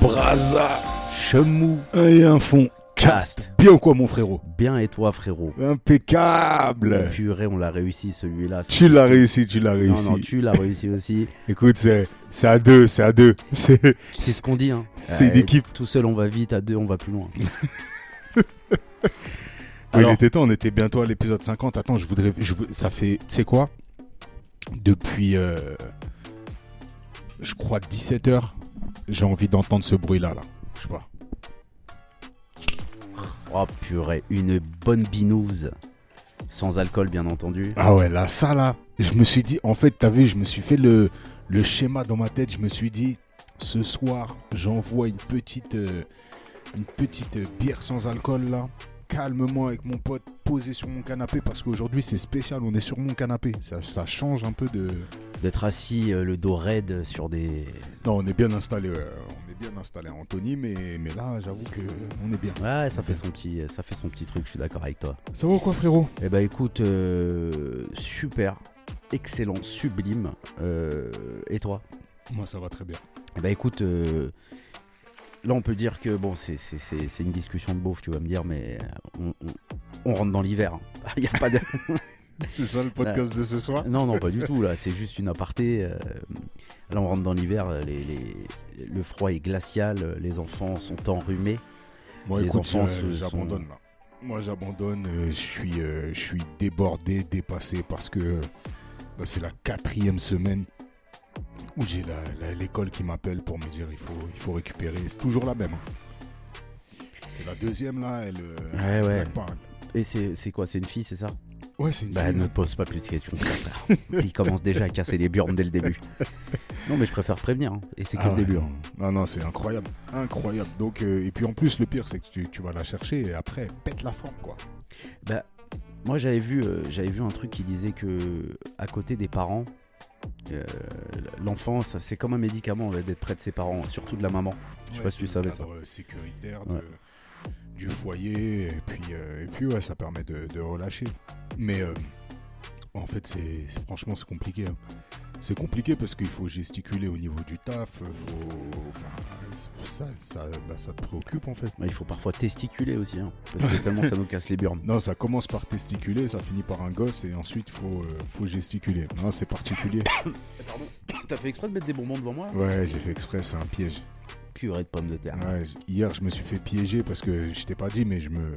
Braza Chemou et un fond Bien ou quoi mon frérot Bien et toi frérot Impeccable Purée, on l'a réussi celui-là. Tu l'as réussi, tu l'as Non, réussi. non, tu l'as réussi aussi. Écoute, c'est c'est à deux, c'est à deux. C'est C'est ce qu'on dit. Hein. C'est une équipe. Tout seul, on va vite. À deux, on va plus loin. Alors- il était temps, on était bientôt à l'épisode 50. Attends, je voudrais. Je, ça fait. Tu sais quoi? Depuis. euh, je crois 17h, j'ai envie d'entendre ce bruit-là. Là. Je sais pas. Oh purée, une bonne binouse. Sans alcool, bien entendu. Ah ouais, là, ça là. Je me suis dit. En fait, t'as vu, je me suis fait le, le schéma dans ma tête. Je me suis dit. Ce soir, j'envoie une petite. euh, une petite euh, bière sans alcool là. Calmement avec mon pote, posé sur mon canapé. Parce qu'aujourd'hui, c'est spécial. On est sur mon canapé. Ça, ça change un peu de. D'être assis, euh, le dos raide sur des. Non, on est bien installé. ouais. Bien installé, Anthony, mais, mais là, j'avoue que on est bien. Ouais, ça fait son petit, ça fait son petit truc. Je suis d'accord avec toi. Ça va ou quoi, frérot? Eh ben écoute, euh, super, excellent, sublime. Euh, et toi? Moi, ça va très bien. Eh ben écoute, euh, là on peut dire que bon, c'est c'est- c'est- c'est une discussion de beauf, tu vas me dire, mais on, on- on rentre dans l'hiver. hein. Il y a pas de. C'est ça le podcast de ce soir non, non, pas du tout. Là, c'est juste une aparté. euh, là, on rentre dans l'hiver. les- les- le froid est glacial. Les enfants sont enrhumés. Moi, les écoute, enfants j'abandonne là. Moi, j'abandonne. euh, Je suis, euh, je suis débordé, dépassé parce que bah, c'est la quatrième semaine où j'ai l'école qui m'appelle pour me dire il faut, il faut récupérer. C'est toujours la même. hein. C'est la deuxième là. Elle, euh, Ouais. Et c'est quoi? C'est une fille, c'est ça? Ouais, c'est une Bah, ne te pose pas plus de questions, frère. Il commence déjà à casser les burnes dès le début. Non, mais je préfère prévenir. hein. Et c'est que Ah le ouais, début. non. hein. Non, non, c'est incroyable. Incroyable. Donc, euh, et puis en plus, le pire, c'est que tu, tu vas la chercher et après, elle pète la forme, quoi. Bah, moi, j'avais vu, euh, j'avais vu un truc qui disait que à côté des parents, euh, l'enfant, ça, c'est comme un médicament ouais, d'être près de ses parents, surtout de la maman. Je sais pas si tu savais ça. sécuritaire Ouais. Du foyer et puis, euh, et puis ouais, ça permet de, de relâcher. Mais euh, en fait, c'est franchement, c'est compliqué. hein. C'est compliqué parce qu'il faut gesticuler au niveau du taf. Faut, enfin, c'est- ça, ça, bah, ça te préoccupe en fait. Bah, il faut parfois testiculer aussi, hein, parce que tellement ça nous casse les burnes. Non, ça commence par testiculer, ça finit par un gosse et ensuite il faut, euh, faut gesticuler. Non, c'est particulier. T'as fait exprès de mettre des bonbons devant moi? Ouais, j'ai fait exprès, c'est un piège. Purée de pommes de terre. Ouais, hier, je me suis fait piéger parce que je t'ai pas dit, mais je me,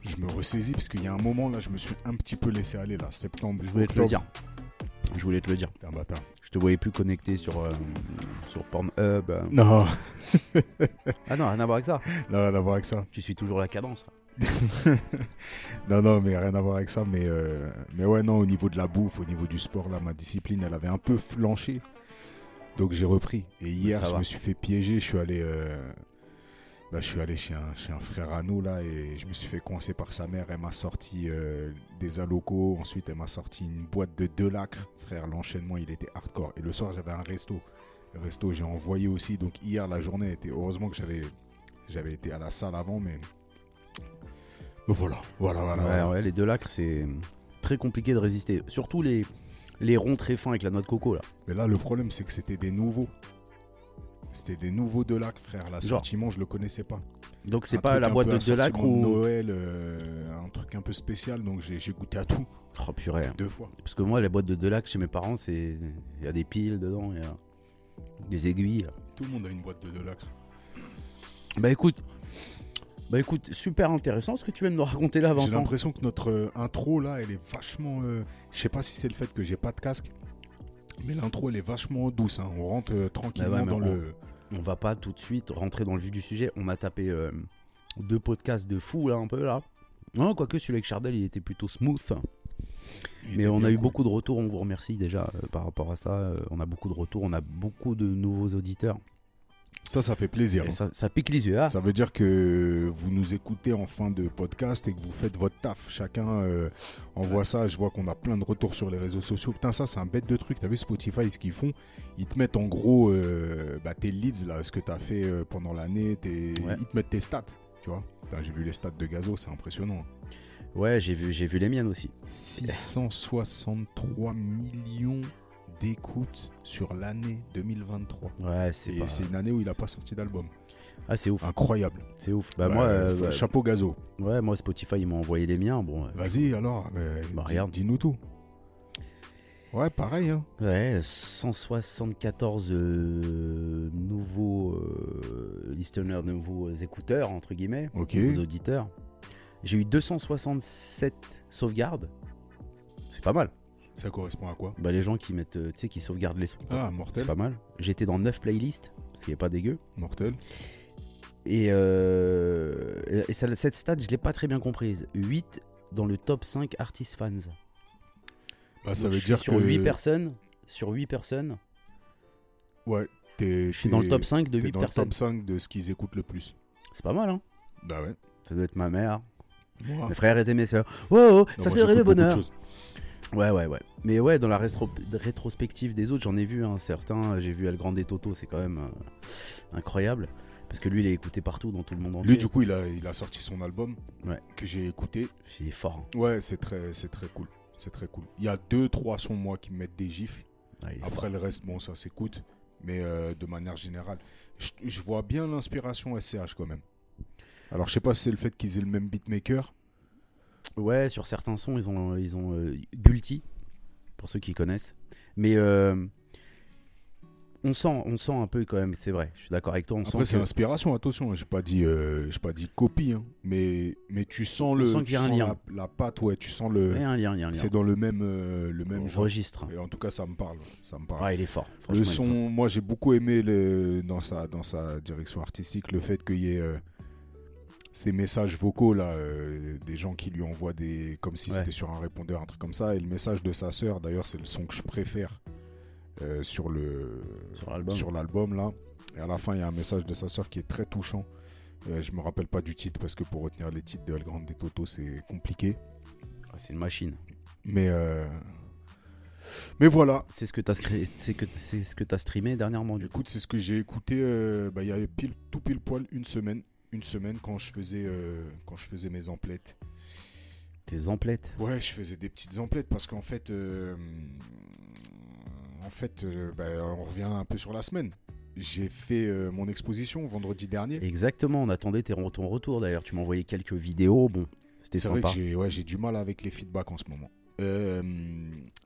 je me ressaisis parce qu'il y a un moment là, je me suis un petit peu laissé aller là, septembre. Je voulais te le dire. Je voulais te le dire. T'es un bâtard. Je te voyais plus connecté sur, euh, sur Pornhub. euh. Non, Ah non, rien à voir avec ça. non, rien à voir avec ça. Tu suis toujours la cadence. non, non, mais rien à voir avec ça. Mais, euh, mais ouais, non, au niveau de la bouffe, au niveau du sport, là, ma discipline, elle avait un peu flanché. Donc j'ai repris. Et hier, je va. me suis fait piéger. Je suis allé, euh, bah, je suis allé chez un, chez un frère à nous là et je me suis fait coincer par sa mère. Elle m'a sorti euh, des alocos. Ensuite, elle m'a sorti une boîte de deux lacres. Frère, l'enchaînement, il était hardcore. Et le soir, j'avais un resto. Le resto, j'ai envoyé aussi. Donc hier, la journée était. Heureusement que j'avais, j'avais été à la salle avant, mais. mais voilà, voilà, voilà. Ouais, voilà. ouais, les deux lacres, c'est très compliqué de résister. Surtout les, les ronds très fins avec la noix de coco là. Mais là, le problème, c'est que c'était des nouveaux. C'était des nouveaux deux lacs, frère. L'assortiment, je le connaissais pas. Donc c'est pas la boîte de deux lacres assortiment de ou. Noël, euh, un truc un peu spécial, donc j'ai j'ai goûté à tout Oh purée. deux fois. Parce que moi, les boîtes de deux lacres chez mes parents, c'est. Il y a des piles dedans, il y a des aiguilles. là. Tout le monde a une boîte de deux lacres. Bah écoute. Bah écoute, super intéressant ce que tu viens de nous raconter là, J'ai Vincent. l'impression que notre euh, intro là, elle est vachement. euh, je sais pas si c'est le fait que j'ai pas de casque, mais l'intro elle est vachement douce. hein. On rentre euh, tranquillement Bah ouais, dans on- le. On va pas tout de suite rentrer dans le vif du sujet. On a tapé euh, deux podcasts de fou là, un peu là. Non, quoique celui avec Chardel, il était plutôt smooth. il Mais on a eu cool. beaucoup de retours, on vous remercie déjà euh, par rapport à ça. On a beaucoup de retours, on a beaucoup de nouveaux auditeurs. Ça, ça fait plaisir. Hein. ça, ça pique les yeux. Ah, Ça veut dire que vous nous écoutez en fin de podcast et que vous faites votre taf. Chacun euh, envoie ça. Je vois qu'on a plein de retours sur les réseaux sociaux. Putain, ça, c'est un bête de truc. T'as vu Spotify, ce qu'ils font? Ils te mettent en gros euh, bah, tes leads, là, ce que t'as fait euh, pendant l'année. tes- Ouais. Ils te mettent tes stats, tu vois. Putain, J'ai vu les stats de Gazo, c'est impressionnant. Ouais, j'ai vu, j'ai vu les miennes aussi. 663 millions d'écoutes sur l'année 2023. Ouais, c'est Et pas. c'est une année où il a pas sorti d'album. Ah, c'est ouf. Incroyable. C'est ouf. Bah, moi, euh, bah, chapeau Gazo. ouais, moi, Spotify, ils m'ont envoyé les miens. Bon, euh, Vas-y alors, euh, Bah, dis- dis-nous tout. Ouais, pareil. Hein. ouais, 174 euh, nouveaux listeners, nouveaux écouteurs, entre guillemets, Ok. nouveaux auditeurs. J'ai eu 267 sauvegardes. C'est pas mal. Ça correspond à quoi Bah, les gens qui mettent, euh, tu sais, qui sauvegardent les sons. Ah, C'est mortel. pas mal. J'étais dans 9 playlists, ce qui est pas dégueu. Mortel. Et, euh, et ça- cette stat, je l'ai pas très bien comprise. 8 dans le top 5 artist fans. Bah, ça Donc, veut dire sur que. 8 personnes, sur 8 personnes, Ouais, t'es. je suis dans le top 5 de T'es 8 dans le personnes. top 5 de ce qu'ils écoutent le plus. C'est pas mal, hein Bah ouais. Ça doit être ma mère, Moi. mes frères et mes sœurs. Oh, oh. Non, ça serait le bonheur. Ouais, ouais, ouais. Mais ouais, dans la rétro- rétrospective des autres, j'en ai vu un certain. J'ai vu El Grande Toto, c'est quand même euh, incroyable. Parce que lui, il est écouté partout dans tout le monde entier. Lui, du coup, il a, il a sorti son album Ouais. que j'ai écouté. Il est fort. hein. Ouais, c'est très, très cool. C'est très cool. Il y a deux, trois sons, moi, qui me mettent des gifles. Après, le reste, bon, ça s'écoute. Mais euh, de manière générale, je, je vois bien l'inspiration SCH quand même. Alors, je sais pas si c'est le fait qu'ils aient le même beatmaker. Ouais, sur certains sons, ils ont, ils ont euh, Gulti, pour ceux qui connaissent. Mais euh, on sent, on sent un peu quand même, c'est vrai. Je suis d'accord avec toi. On Après, c'est que- l'inspiration, attention. J'ai pas dit, euh, j'ai pas dit copie, hein, mais, mais tu sens le, sent tu sens lien. la, la patte, ouais. Tu sens il y le, a un lien, il y a un lien. c'est dans le même, euh, le même genre. registre. Et en tout cas, ça me parle. Ça me parle. Ouais, il est fort. Le son, moi j'ai beaucoup aimé le, dans, sa, dans sa direction artistique le fait qu'il y ait euh, ces messages vocaux là, euh, des gens qui lui envoient des. comme si Ouais. c'était sur un répondeur, un truc comme ça. Et le message de sa sœur, d'ailleurs, c'est le son que je préfère euh, sur le Sur l'album. là. Et à la fin, il y a un message de sa sœur qui est très touchant. Euh, je me rappelle pas du titre parce que pour retenir les titres de El Grande Toto, c'est compliqué. Ah, c'est une machine. Mais, euh, mais voilà, C'est ce que tu as, c'est que, c'est ce que t'as streamé dernièrement, du coup. Écoute, c'est ce que j'ai écouté. euh, bah, il y avait pile, tout pile poil une semaine, une semaine quand je faisais euh, quand je faisais mes emplettes. Tes emplettes. Ouais, je faisais des petites emplettes parce qu'en fait, euh, en fait, euh, bah, on revient un peu sur la semaine. J'ai fait euh, mon exposition vendredi dernier. Exactement, on attendait tes- ton retour d'ailleurs. Tu m'as envoyé quelques vidéos. Bon, c'était C'est vrai sympa. que j'ai ouais, j'ai du mal avec les feedbacks en ce moment. Euh,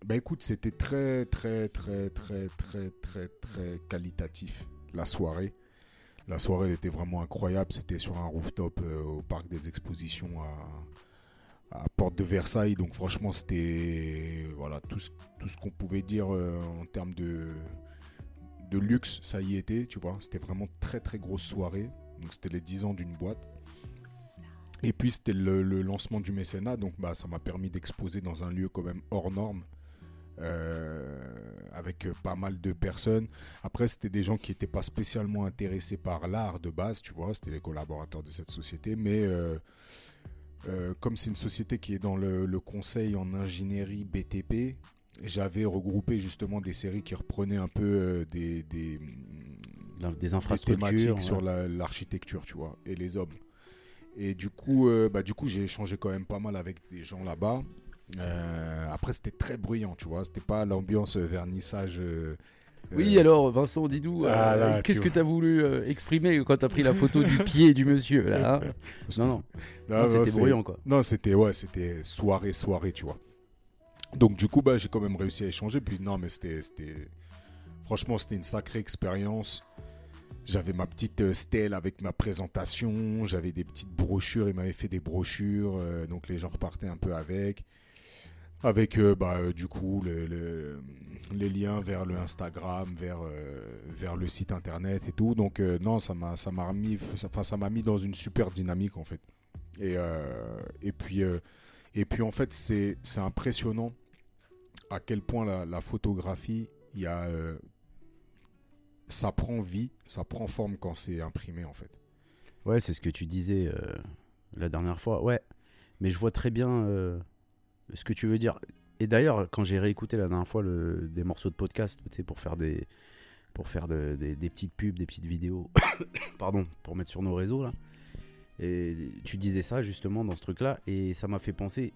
bah écoute, c'était très très très très très très très qualitatif la soirée. La soirée était vraiment incroyable. C'était sur un rooftop euh, au parc des expositions à, Porte de Versailles. Donc franchement, c'était voilà tout ce, qu'on pouvait dire euh, en termes de de luxe, ça y était, tu vois. C'était vraiment très très grosse soirée. Donc c'était les 10 ans d'une boîte. Et puis c'était le, lancement du mécénat, donc bah, ça m'a permis d'exposer dans un lieu quand même hors norme, avec euh, pas mal de personnes. Après, c'était des gens qui n'étaient pas spécialement intéressés par l'art de base, tu vois, c'était les collaborateurs de cette société, mais euh, euh, comme c'est une société qui est dans le, le conseil en ingénierie BTP, j'avais regroupé justement des séries qui reprenaient un peu euh, des, des, Des des infrastructures. thématiques ouais. sur la- l'architecture, tu vois, et les hommes. Et du coup, euh, bah, du coup, j'ai échangé quand même pas mal avec des gens là-bas. Euh, après, c'était très bruyant, tu vois. C'était pas l'ambiance vernissage. euh, Oui, euh, alors Vincent, dis-nous, euh, Ah, qu'est-ce que tu as voulu exprimer quand tu as pris la photo du pied du monsieur là hein Non, non, non, non, non, c'était bruyant quoi. Non, c'était ouais, c'était soirée, soirée, tu vois. Donc du coup, bah, j'ai quand même réussi à échanger. Puis non, mais c'était, franchement, c'était une sacrée expérience. J'avais ma petite stèle avec ma présentation. J'avais des petites brochures. Il m'avait fait des brochures, donc les gens repartaient un peu avec, avec euh, bah, euh, du coup le- le- les liens vers le Instagram, vers euh, vers le site internet et tout. Donc non, ça m'a ça m'a remis, enfin ça m'a mis dans une super dynamique en fait. Et, et puis, et puis en fait, c'est c'est impressionnant à quel point la, la photographie, il y ça prend vie, ça prend forme quand c'est imprimé en fait. Ouais, c'est ce que tu disais la dernière fois. Ouais, mais je vois très bien ce que tu veux dire. Et d'ailleurs, quand j'ai réécouté la dernière fois des morceaux de podcast, pour faire des pour faire de- des, petites pubs, des petites vidéos, pardon, pour mettre sur nos réseaux là. Et tu disais ça justement dans ce truc-là, et ça m'a fait penser.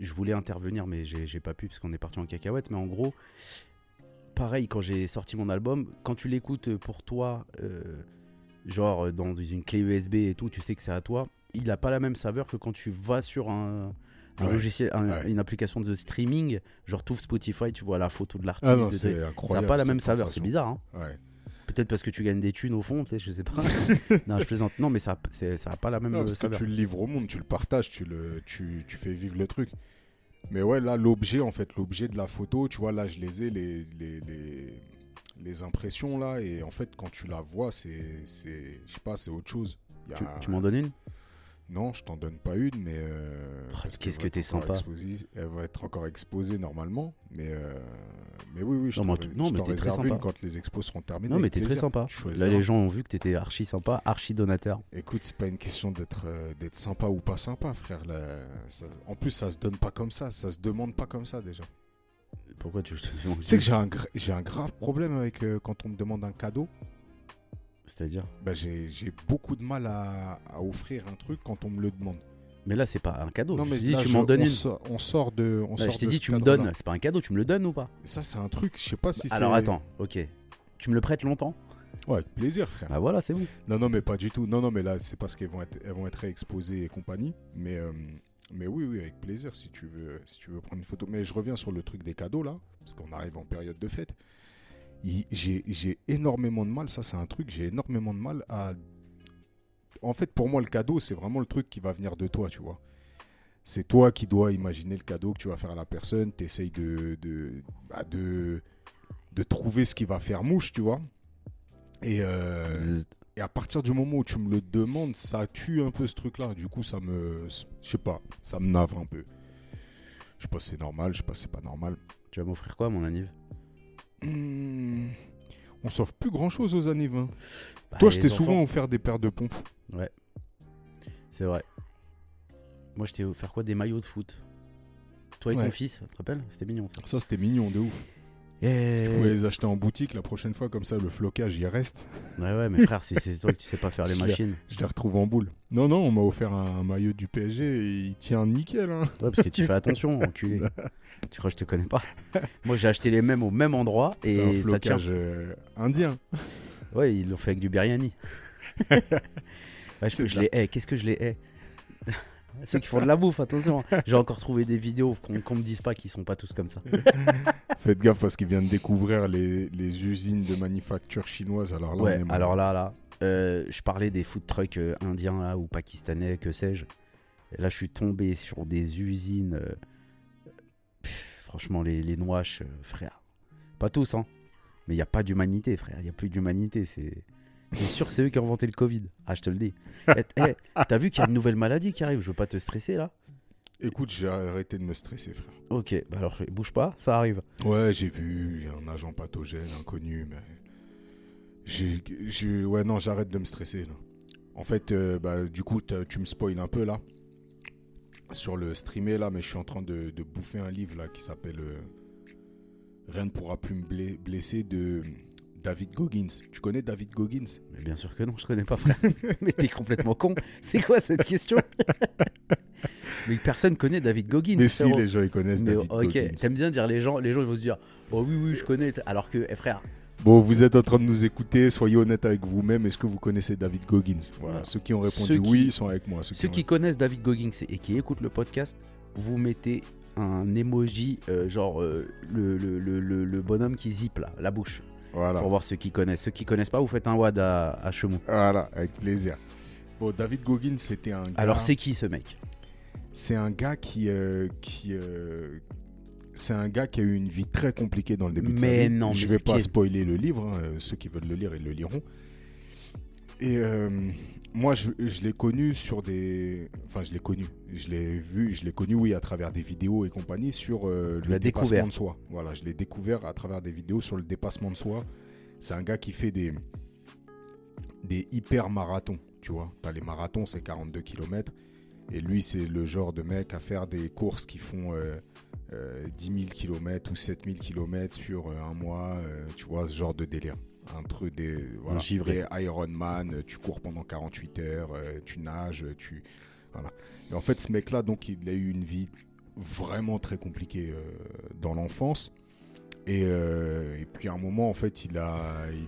Je voulais intervenir, mais j'ai pas pu parce qu'on est parti en cacahuète. Mais en gros, pareil, quand j'ai sorti mon album, quand tu l'écoutes pour toi, euh, genre dans une clé USB et tout, tu sais que c'est à toi, il a pas la même saveur que quand tu vas sur un, un Ouais, logiciel, un- ouais. une application de streaming, genre ouvres Spotify, tu vois la photo de l'artiste. Ah non, de- c'est ça incroyable. n'a pas la même saveur, c'est bizarre. Hein Ouais. Peut-être parce que tu gagnes des thunes au fond, peut-être, je sais pas. non, je plaisante. Non, mais ça, c'est- ça a pas la même Non, parce que saveur. tu le livres au monde, tu le partages, tu, le, tu, tu fais vivre le truc. Mais ouais, là, l'objet, en fait, l'objet de la photo, tu vois, là, je les ai, les, les, les, les impressions, là, et en fait, quand tu la vois, c'est, je sais pas, c'est autre chose. Il y a Tu, un- tu m'en donnes une? Non, je t'en donne pas une, mais... euh, Oh, parce qu'est-ce que t'es sympa. exposée- Elle va être encore exposée normalement, mais, euh, mais oui, oui, je Non, t'en mais en tout- non, je mais t'en t'es très réserve une sympa. quand les expos seront terminées. Non, mais t'es très sympa. Là, les gens ont vu que t'étais archi sympa, archi donateur. Écoute, c'est pas une question d'être euh, d'être sympa ou pas sympa, frère. là. Ça- en plus, ça se donne pas comme ça, ça se demande pas comme ça déjà. Pourquoi tu. Tu sais que j'ai un, j'ai un grave problème avec euh, quand on me demande un cadeau. C'est-à-dire Bah, j'ai j'ai beaucoup de mal à, à offrir un truc quand on me le demande. Mais là, c'est pas un cadeau. non, je mais là, tu je- m'en donnes on une. Sort, on sort de. On Là, sort je t'ai dit, tu me donnes. C'est pas un cadeau, tu me le donnes ou pas? Ça, c'est un truc. Je sais pas si c'est. Alors attends, ok. Tu me le prêtes longtemps? Ouais, avec plaisir, frère. Bah voilà, c'est bon. Non, non, mais pas du tout. Non, non, mais là, c'est parce qu'elles vont être, elles vont être exposées et compagnie. Mais, euh, mais oui, oui, avec plaisir si tu veux, si tu veux prendre une photo. Mais je reviens sur le truc des cadeaux là, parce qu'on arrive en période de fête. J'ai énormément de mal. Ça, c'est un truc. J'ai énormément de mal à. En fait, pour moi, le cadeau, c'est vraiment le truc qui va venir de toi, tu vois. C'est toi qui dois imaginer le cadeau que tu vas faire à la personne. Tu essayes de, de, bah, de, de trouver ce qui va faire mouche, tu vois. Et, euh, et à partir du moment où tu me le demandes, ça tue un peu ce truc-là. Du coup, ça me. Je sais pas, ça me navre un peu. Je sais pas si c'est normal, je sais pas si c'est pas normal. Tu vas m'offrir quoi, mon anniv? Hmm, On s'offre plus grand-chose aux annives. hein. Bah, Toi, je t'ai souvent offert des paires de pompes. C'est vrai. Moi, je t'ai offert quoi? Des maillots de foot. Toi et Ouais. ton fils, tu te rappelles? C'était mignon ça. Ça, c'était mignon, de ouf. Et... Si tu pouvais les acheter en boutique la prochaine fois, comme ça, le flocage, y reste. Ouais, ouais, mais frère, si c'est toi que tu sais pas faire les Je machines. Je les retrouve en boule. Non, non, on m'a offert un, maillot du PSG et il tient nickel. Hein. Ouais, parce que tu fais attention, enculé. tu crois que je te connais pas? Moi, j'ai acheté les mêmes au même endroit et C'est un ça tient. flocage euh, indien. Ouais, ils l'ont fait avec du biryani. ouais, je, je les hais. Qu'est-ce que je les hais? Ceux qui font de la bouffe, attention. J'ai encore trouvé des vidéos qu'on qu'on me dise pas qu'ils sont pas tous comme ça. Faites gaffe parce qu'il vient de découvrir les, les usines de manufacture chinoises. Alors là, Ouais, alors là, là, euh, je parlais des food trucks euh, indiens là, ou pakistanais, que sais-je. Là, je suis tombé sur des usines. euh, pff, franchement, les, les nouaches, euh, frère. Pas tous, hein. Mais il n'y a pas d'humanité, frère. Il n'y a plus d'humanité. C'est. C'est sûr que c'est eux qui ont inventé le Covid? Ah, je te le dis. Eh, eh, T'as vu qu'il y a une nouvelle maladie qui arrive? Je veux pas te stresser là. Écoute, j'ai arrêté de me stresser, frère. Ok, bah alors bouge pas, ça arrive. Ouais, j'ai vu, il y a un agent pathogène inconnu, mais. J'ai. j'ai- Ouais, non, j'arrête de me stresser, là. En fait, euh, bah, du coup, tu me spoil un peu, là. Sur le streamer, là, mais je suis en train de, de bouffer un livre, là, qui s'appelle. euh, Rien ne pourra plus me blesser de David Goggins. Tu connais David Goggins? Mais bien sûr que non, je connais pas, frère. Mais t'es complètement con. C'est quoi cette question? Mais personne connaît David Goggins. Mais si, les gens, ils connaissent Mais David ok, Goggins. t'aimes bien dire les gens, les gens ils vont se dire oh oui oui je connais, alors que eh, frère, Bon, vous êtes en train de nous écouter, soyez honnête avec vous-même. Est-ce que vous connaissez David Goggins? Voilà, ceux qui ont répondu Ceux oui, sont avec moi. Ceux, qui connaissent David Goggins et qui écoutent le podcast, vous mettez un emoji euh, genre euh, le, le, le, le- le bonhomme qui zippe là, la bouche, Voilà. pour voir ceux qui connaissent. Ceux qui connaissent pas, vous faites un wad à, à Chemou. Voilà, avec plaisir. Bon, David Goggins, c'était un gars. Alors c'est qui ce mec? C'est un gars qui, euh, qui, euh, c'est un gars qui a eu une vie très compliquée dans le début de sa Mais vie. non, je mais vais pas est- spoiler le livre. hein, euh, Ceux qui veulent le lire, ils le liront. Et euh, moi, je, je l'ai connu sur des, enfin, je l'ai connu. Je l'ai vu, je l'ai connu, oui, à travers des vidéos et compagnie sur euh, le dépassement découvert. de soi. Voilà, je l'ai découvert à travers des vidéos sur le dépassement de soi. C'est un gars qui fait des des hyper marathons, tu vois. T'as les marathons, c'est 42 km. Et lui, c'est le genre de mec à faire des courses qui font euh, euh, 10 000 km ou 7 000 km sur euh, un mois, euh, tu vois, ce genre de délire. Un truc des voilà, des Ironman, tu cours pendant 48 heures, euh, tu nages, tu voilà. Et en fait, ce mec-là, donc, il a eu une vie vraiment très compliquée euh, dans l'enfance. Et, euh, et puis à un moment, en fait, il, a, il,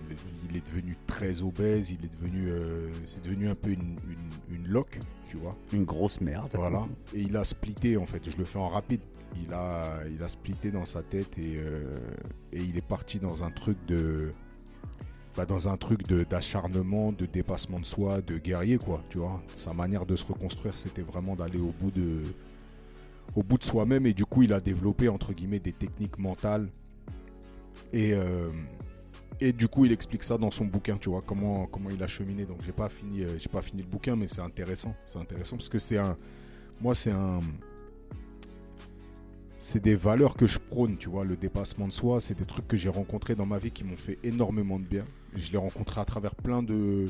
il est devenu très obèse, il est devenu, euh, c'est devenu un peu une, une, une loque, tu vois. Une grosse merde. Voilà. Et il a splitté, en fait. Je le fais en rapide. Il a, il a splitté dans sa tête et, et il est parti dans un truc de. Bah, dans un truc d'acharnement, de, dépassement de soi, de guerrier, quoi. Tu vois. Sa manière de se reconstruire, c'était vraiment d'aller au bout de. De soi-même. Et du coup, il a développé, entre guillemets, des techniques mentales. Et. euh, et du coup, il explique ça dans son bouquin, tu vois, comment, il a cheminé. Donc, j'ai pas fini, euh, pas fini le bouquin, mais c'est intéressant. C'est intéressant parce que c'est un, moi, c'est un, c'est des valeurs que je prône, tu vois, le dépassement de soi. C'est des trucs que j'ai rencontrés dans ma vie qui m'ont fait énormément de bien. Je l'ai rencontré à travers plein de,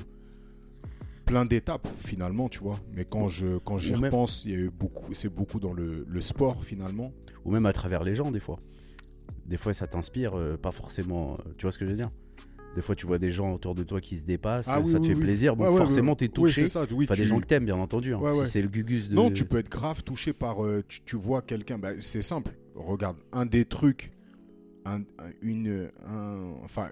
plein d'étapes finalement, tu vois. Mais quand je, quand j'y repense, il y a eu beaucoup, c'est beaucoup dans le, le sport finalement. Ou même à travers les gens, des fois. Des fois, ça t'inspire, euh, pas forcément. euh, tu vois ce que je veux dire? Des fois, tu vois des gens autour de toi qui se dépassent, Ah oui, ça te oui, fait plaisir, donc Ouais, forcément, t'es touché. c'est ça. Oui, enfin, des tu- gens que t'aimes, bien entendu. hein. Ouais, ouais. Si c'est le gugus de. Non, tu peux être grave touché par. euh, tu, tu vois quelqu'un. bah, c'est simple. Regarde, un des trucs. un- un- une, un- enfin,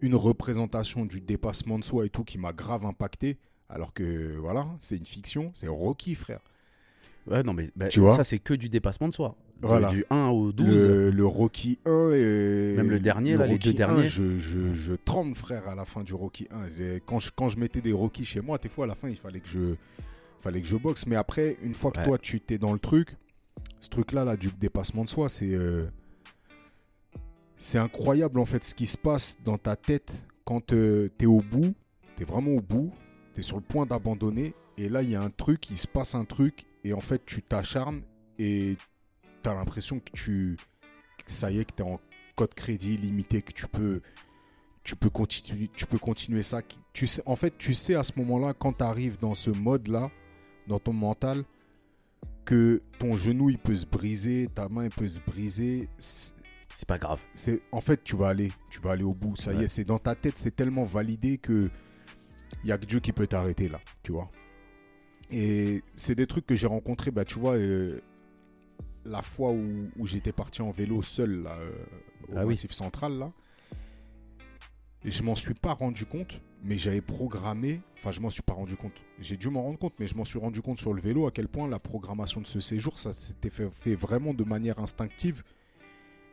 une représentation du dépassement de soi et tout qui m'a grave impacté. Alors que voilà, c'est une fiction. C'est Rocky, frère. Ouais, non, mais bah, Tu vois ça, c'est que du dépassement de soi. Voilà. Du 1 au 12. Le, le Rocky 1 et. Même le dernier, là, les deux 1, derniers. je, je, je tremble, frère, à la fin du Rocky 1. Et Quand je, quand je mettais des Rocky chez moi, des fois, à la fin, il fallait que je, fallait que je boxe. Mais après, une fois que Ouais. toi, tu t'es dans le truc, ce truc-là, là, du dépassement de soi, c'est. euh, c'est incroyable, en fait, ce qui se passe dans ta tête quand tu es au bout. Tu es vraiment au bout. Tu es sur le point d'abandonner. Et là, il y a un truc, il se passe un truc. Et en fait, tu t'acharnes et tu as l'impression que tu. ça y est, que tu en code crédit limité, que tu peux. Tu peux, continuer, tu peux continuer ça. Tu sais, en fait, tu sais à ce moment-là, quand tu arrives dans ce mode-là, dans ton mental, que ton genou il peut se briser, ta main il peut se briser. C'est- pas grave. C'est en fait tu vas aller, tu vas aller au bout. Ça y est, c'est dans ta tête, c'est tellement validé que il y a que Dieu qui peut t'arrêter là, tu vois. Et c'est des trucs que j'ai rencontrés, bah tu vois, euh, la fois où, où j'étais parti en vélo seul là, euh, au Ah oui. Massif Central là. Je m'en suis pas rendu compte, mais j'avais programmé. Enfin, je m'en suis pas rendu compte. J'ai dû m'en rendre compte, mais je m'en suis rendu compte sur le vélo à quel point la programmation de ce séjour, ça s'était fait, fait vraiment de manière instinctive.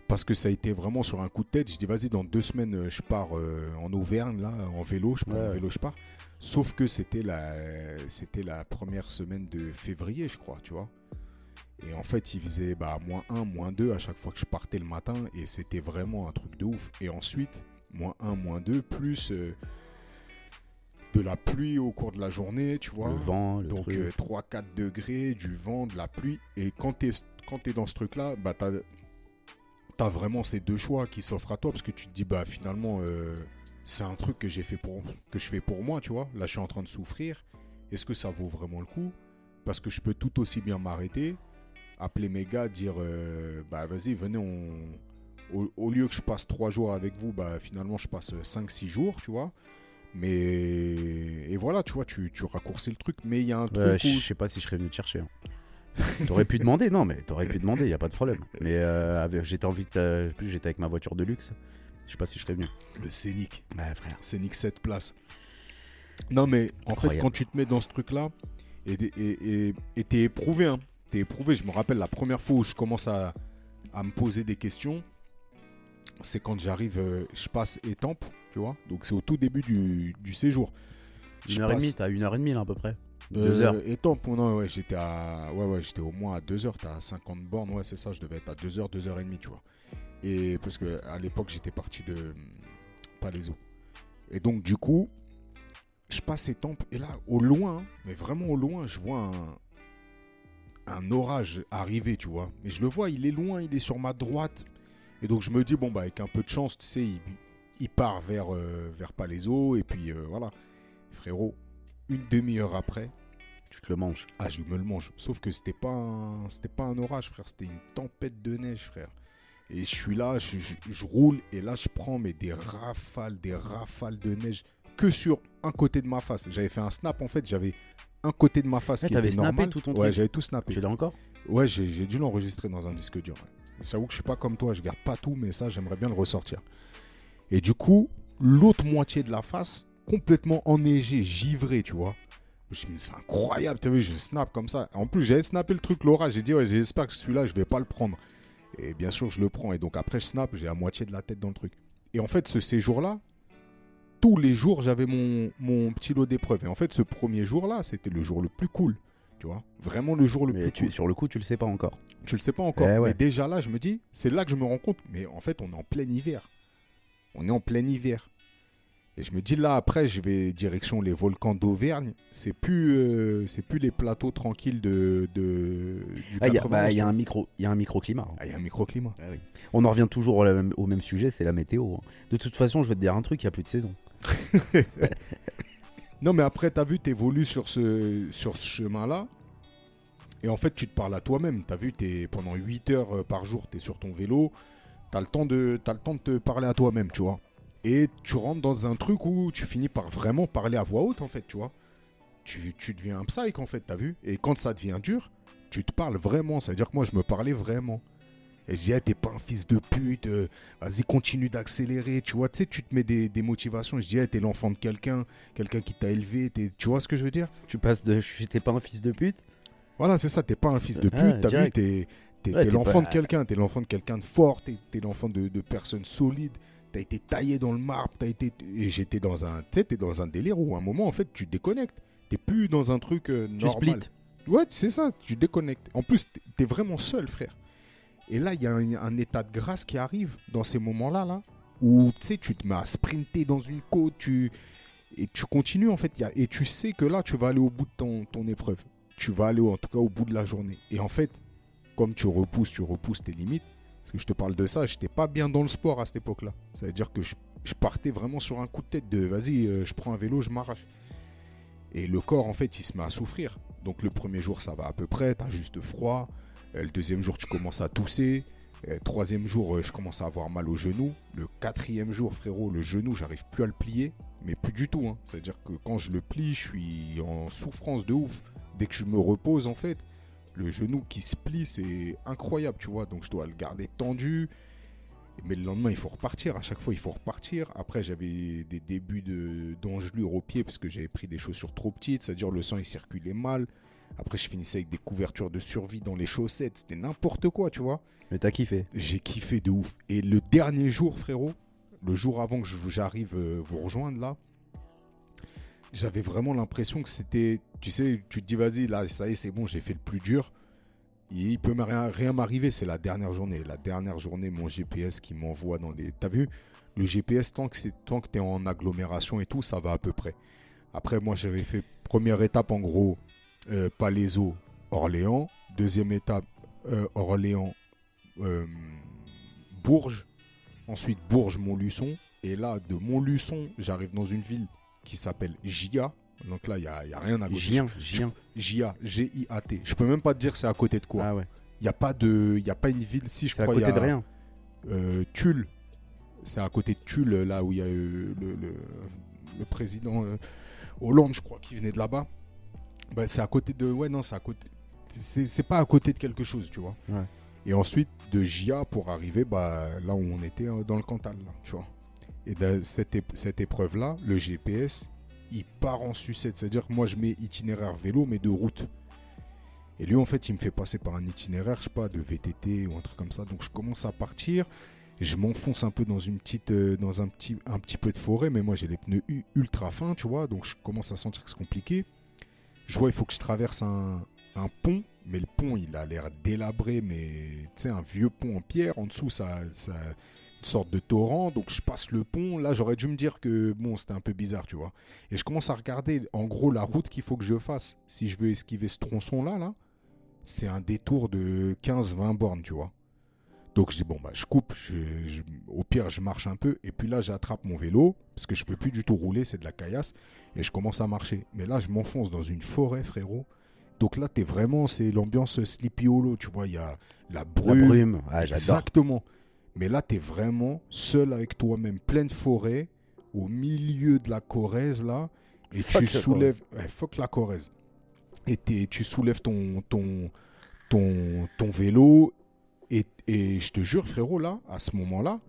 Parce que ça a été vraiment sur un coup de tête. Je dis, vas-y, dans deux semaines, euh, je pars euh, en Auvergne, là, en vélo. Je prends Ouais. mon vélo, je pars. Sauf que c'était la, c'était la première semaine de février, je crois, tu vois. Et en fait, il faisait bah, moins 1, moins 2 à chaque fois que je partais le matin. Et c'était vraiment un truc de ouf. Et ensuite, moins 1, moins 2, plus euh, de la pluie au cours de la journée, tu vois. Le vent, le Donc truc. 3-4 degrés, du vent, de la pluie. Et quand tu es, quand t'es dans ce truc-là, bah, tu as, vraiment ces deux choix qui s'offrent à toi. Parce que tu te dis, bah finalement, euh, c'est un truc que, j'ai fait pour, que je fais pour moi, tu vois. Là, je suis en train de souffrir. Est-ce que ça vaut vraiment le coup? Parce que je peux tout aussi bien m'arrêter, appeler mes gars, dire, euh, bah vas-y, venez, on... Au, au lieu que je passe 3 jours avec vous, bah finalement, je passe 5-6 jours, tu vois. Mais et voilà, tu vois, tu, tu raccourcis le truc. Mais il y a un truc où je sais pas si je serais venu te chercher. hein. T'aurais pu demander, non, mais t'aurais pu demander, y a pas de problème. Mais euh, avec- j'étais de. plus, j'étais avec ma voiture de luxe. Je sais pas si je serais venu. le scénic, Ouais, frère. scénic 7 places. Non, mais en fait, Incroyable. quand tu te mets dans ce truc-là, et t'es et, et- et t'es éprouvé, hein, t'es éprouvé. Je me rappelle la première fois où je commence à, à me poser des questions, c'est quand j'arrive, euh, je passe Étampes, tu vois. Donc c'est au tout début du, du séjour. Une heure et passe- demie, t'as une heure et demie là à peu près. Deux Euh, heures. Étampes, non, ouais, j'étais à, ouais, ouais, j'étais au moins à 2 heures. T'as 50 bornes, ouais, c'est ça. Je devais être à 2 heures, 2 heures et demie, tu vois. Et parce que à l'époque, j'étais parti de hum, Palaiso. Et donc, du coup, je passe Étampes et là, au loin, mais vraiment au loin, je vois un, un orage arriver, tu vois. Mais je le vois, il est loin, il est sur ma droite. Et donc, je me dis, bon, bah, avec un peu de chance, tu sais, il, il part vers, euh, vers Palaiso. Et puis, euh, voilà. Frérot, une demi-heure après, Tu te le manges. ah, je me le mange. Sauf que c'était pas un, c'était pas un orage, frère. C'était une tempête de neige, frère. Et je suis là, je, je- je roule, et là, je prends mais des rafales, des rafales de neige que sur un côté de ma face. J'avais fait un snap, en fait, j'avais un côté de ma face qui était snappé normal. tout ton ouais, truc j'avais tout snappé. Tu l'as encore? Ouais, j'ai dû l'enregistrer dans un disque dur. ouais. J'avoue que je suis pas comme toi, je garde pas tout, mais ça, j'aimerais bien le ressortir. Et du coup, l'autre moitié de la face, complètement enneigée, givrée, tu vois. Je me suis dit, mais c'est incroyable, t'as vu, je snap comme ça. En plus, j'avais snappé le truc Laura, j'ai dit, ouais, j'espère que celui-là, je vais pas le prendre. Et bien sûr, je le prends. Et donc après, je snap, j'ai la moitié de la tête dans le truc. Et en fait, ce séjour-là, tous les jours, j'avais mon, mon petit lot d'épreuves. Et en fait, ce premier jour-là, c'était le jour le plus cool. Tu vois Vraiment le jour le Mais plus tu, cool. sur le coup, tu le sais pas encore. Tu le sais pas encore. Eh ouais. Mais déjà là, je me dis, c'est là que je me rends compte. Mais en fait, on est en plein hiver. On est en plein hiver. Et je me dis là, après, je vais direction les volcans d'Auvergne. C'est plus, euh, c'est plus les plateaux tranquilles de, de du Ah, Il y, a- 91, bah, il y a un micro, il y a un microclimat. hein. Ah, il y a un microclimat. On en revient toujours au même, au même sujet, c'est la météo. hein. De toute façon, je vais te dire un truc, il n'y a plus de saison. Non, mais après, tu as vu, tu évolues sur ce, sur ce chemin-là. Et en fait, tu te parles à toi-même. Tu as vu, es, pendant 8 heures euh, par jour, tu es sur ton vélo. Tu as, le temps de- t'as le temps de te parler à toi-même, tu vois. Et tu rentres dans un truc où tu finis par vraiment parler à voix haute, en fait, tu vois. Tu, tu deviens un psych, en fait, tu as vu. Et quand ça devient dur, tu te parles vraiment. Ça veut dire que moi, je me parlais vraiment. Et je dis, ah, t'es pas un fils de pute, euh, vas-y, continue d'accélérer, tu vois. Tu sais, tu te mets des, des motivations. Je dis, ah, t'es l'enfant de quelqu'un, quelqu'un qui t'a élevé, t'es- tu vois ce que je veux dire? Tu passes de t'es pas un fils de pute? Voilà, c'est ça, t'es pas un fils de pute, Ah, t'as vu, t'es Ouais, l'enfant pas- de quelqu'un, t'es l'enfant de quelqu'un de fort, t'es t'es l'enfant de, de personnes solides, t'as été taillé dans le marbre, t'as été... Et j'étais dans un... Tu t'es dans un délire où à un moment, en fait, tu te déconnectes. T'es plus dans un truc euh, Tu normal. splits. Ouais, c'est ça, tu déconnectes. En plus, t'es- vraiment seul, frère. Et là, il y a un, un état de grâce qui arrive dans ces moments-là, là, où tu sais, tu te mets à sprinter dans une côte, tu... et tu continues, en fait. il y a- Et tu sais que là, tu vas aller au bout de ton, ton épreuve. Tu vas aller, en tout cas, au bout de la journée. Et en fait, comme tu repousses, tu repousses tes limites. Je te parle de ça, j'étais pas bien dans le sport à cette époque-là. Ça veut dire que je, partais vraiment sur un coup de tête de vas-y, euh, je prends un vélo, je m'arrache. Et le corps, en fait, il se met à souffrir. Donc le premier jour, ça va à peu près, t'as juste froid. Euh, Le deuxième jour, tu commences à tousser. Euh, Troisième jour, je commence à avoir mal au genou. Le quatrième jour, frérot, le genou, j'arrive plus à le plier. Mais plus du tout. hein. C'est-à-dire que quand je le plie, je suis en souffrance de ouf. Dès que je me repose, en fait, le genou qui se plie, c'est incroyable, tu vois. Donc je dois le garder tendu. Mais le lendemain, il faut repartir. À chaque fois, il faut repartir. Après, j'avais des débuts de- d'engelure au pied parce que j'avais pris des chaussures trop petites. C'est-à-dire le sang, il circulait mal. Après, je finissais avec des couvertures de survie dans les chaussettes. C'était n'importe quoi, tu vois. Mais t'as kiffé. J'ai kiffé de ouf. Et le dernier jour, frérot, le jour avant que j'arrive euh, vous rejoindre là, j'avais vraiment l'impression que c'était. Tu sais, tu te dis, vas-y, là, ça y est, c'est bon, j'ai fait le plus dur. Et il peut rien, rien m'arriver, c'est la dernière journée. La dernière journée, mon GPS qui m'envoie dans les. T'as vu? Le GPS, tant que, c'est- tant que t'es en agglomération et tout, ça va à peu près. Après, moi, j'avais fait première étape, en gros, euh, Palaiso, Orléans. Deuxième étape, euh, Orléans, euh, Bourges. Ensuite, Bourges, Montluçon. Et là, de Montluçon, j'arrive dans une ville qui s'appelle Gia. Donc là, il n'y a, y a rien à gauche. Gia, G-I-A-T. Je peux même pas te dire c'est à côté de quoi. Ah ouais. Il n'y a, pas de- y a pas une ville, si je C'est à crois. y côté a, de rien. euh, Tulle. C'est à côté de Tulle, là où il y a eu le, le- le président euh, Hollande, je crois, qui venait de là-bas. Bah, c'est à côté de. Ouais, non, c'est à côté. C'est pas à côté de quelque chose, tu vois. Ouais. Et ensuite, de Gia pour arriver bah, là où on était, euh, dans le Cantal, là, tu vois. Et de cette, cette épreuve-là, le GPS, il part en sucette. C'est-à-dire que moi, je mets itinéraire vélo, mais de route. Et lui, en fait, il me fait passer par un itinéraire, je sais pas, de VTT ou un truc comme ça. Donc, je commence à partir. Je m'enfonce un peu dans une petite, euh, dans un petit, un petit peu de forêt, mais moi j'ai les pneus ultra fins, tu vois, donc je commence à sentir que c'est compliqué. Je vois, il faut que je traverse un, un pont, mais le pont il a l'air délabré, mais tu sais, un vieux pont en pierre. En dessous, ça, ça, sorte de torrent, donc je passe le pont. Là, j'aurais dû me dire que bon, c'était un peu bizarre, tu vois. Et je commence à regarder, en gros, la route qu'il faut que je fasse si je veux esquiver ce tronçon-là, là, c'est un détour de 15-20 bornes, tu vois. Donc je dis bon bah je coupe, je- je- au pire je marche un peu et puis là j'attrape mon vélo parce que je peux plus du tout rouler, c'est de la caillasse et je commence à marcher. Mais là je m'enfonce dans une forêt frérot. Donc là t'es vraiment c'est l'ambiance Sleepy Hollow, tu vois, il y a la La brume. Ah. Exactement. Mais là, tu es vraiment seul avec toi-même, pleine forêt, au milieu de la Corrèze, là. Et Fuck tu soulèves. Ouais, fuck la Corrèze. Et tu soulèves ton, ton, ton, ton vélo. Et, et je te jure, frérot, là, à ce moment-là,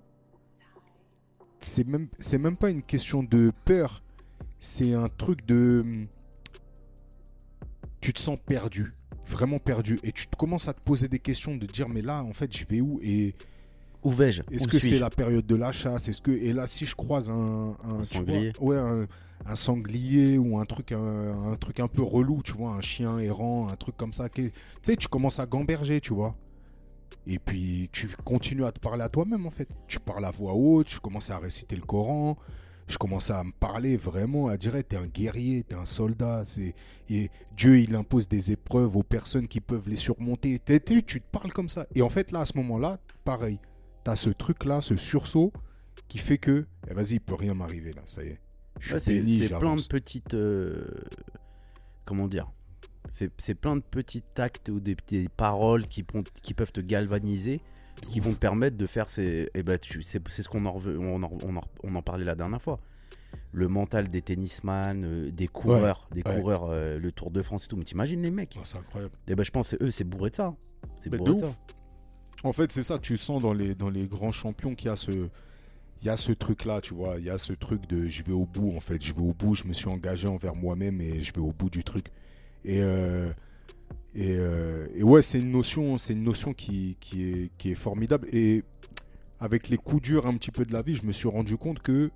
c'est même, c'est même pas une question de peur. C'est un truc de. Tu te sens perdu. Vraiment perdu. Et tu commences à te poser des questions de dire, mais là, en fait, je vais où? Et Où vais-je? Est-ce que c'est la période de la chasse Est-ce que et là si je croise un, sanglier. vois, ouais un, un sanglier ou un truc un, truc un peu relou, tu vois, un chien errant, un truc comme ça, tu sais, tu commences à gamberger, tu vois. Et puis tu continues à te parler à toi-même en fait. Tu parles à voix haute, tu commences à réciter le Coran. Je commence à me parler vraiment, à dire, t'es un guerrier, t'es un soldat. C'est et Dieu, il impose des épreuves aux personnes qui peuvent les surmonter. Tu te parles comme ça. Et en fait là, à ce moment-là, pareil t'as ce truc-là, ce sursaut qui fait que, eh, vas-y, il peut rien m'arriver là, ça y est. Je suis Ouais, c'est c'est plein de petites. euh, comment dire C'est c'est plein de petits actes ou des, des paroles qui, peuvent te galvaniser, qui vont te permettre de faire ces. Eh ben, tu- c'est c'est ce qu'on en, on en, on en- on en parlait la dernière fois. Le mental des tennisman, euh, des coureurs, des ouais. coureurs, euh, le Tour de France et tout. Mais t'imagines les mecs Ah, c'est incroyable. Eh ben, je pense que eux, c'est bourré de ça. C'est Mais bourré de de ouf. ça. En fait, c'est ça, tu sens dans les, grands champions qu'il y a ce. Truc-là, tu vois, il y a ce truc de je vais au bout, en fait, je vais au bout, je me suis engagé envers moi-même et je vais au bout du truc. Et, euh, euh, ouais, c'est une notion, c'est une notion qui, qui, est, qui est formidable. Et avec les coups durs un petit peu de la vie, je me suis rendu compte que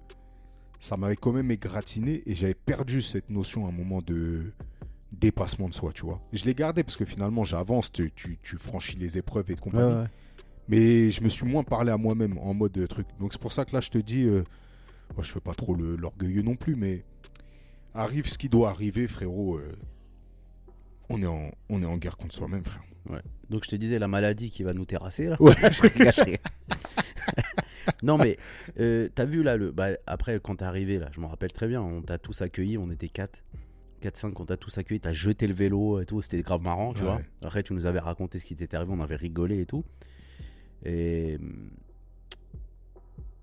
ça m'avait quand même égratigné et j'avais perdu cette notion à un moment de dépassement de soi, tu vois. Je l'ai gardé parce que finalement j'avance, tu, tu, tu franchis les épreuves et de compagnie. Mais je me suis moins parlé à moi-même en mode euh, truc. Donc c'est pour ça que là je te dis, euh, moi, je fais pas trop le- l'orgueilleux non plus, mais arrive ce qui doit arriver, frérot. euh, on, est en, on est en guerre contre soi-même, frère. Donc je te disais la maladie qui va nous terrasser là. Ouais. je rigole, non mais euh, t'as vu là le bah, après quand t'es arrivé là, je m'en rappelle très bien, on t'a tous accueillis, on était 4 4 5 on t'a tous accueillis, t'as jeté le vélo et tout, c'était grave marrant, tu Ouais. vois. Après tu nous avais raconté ce qui t'était arrivé, on avait rigolé et tout. Et hum,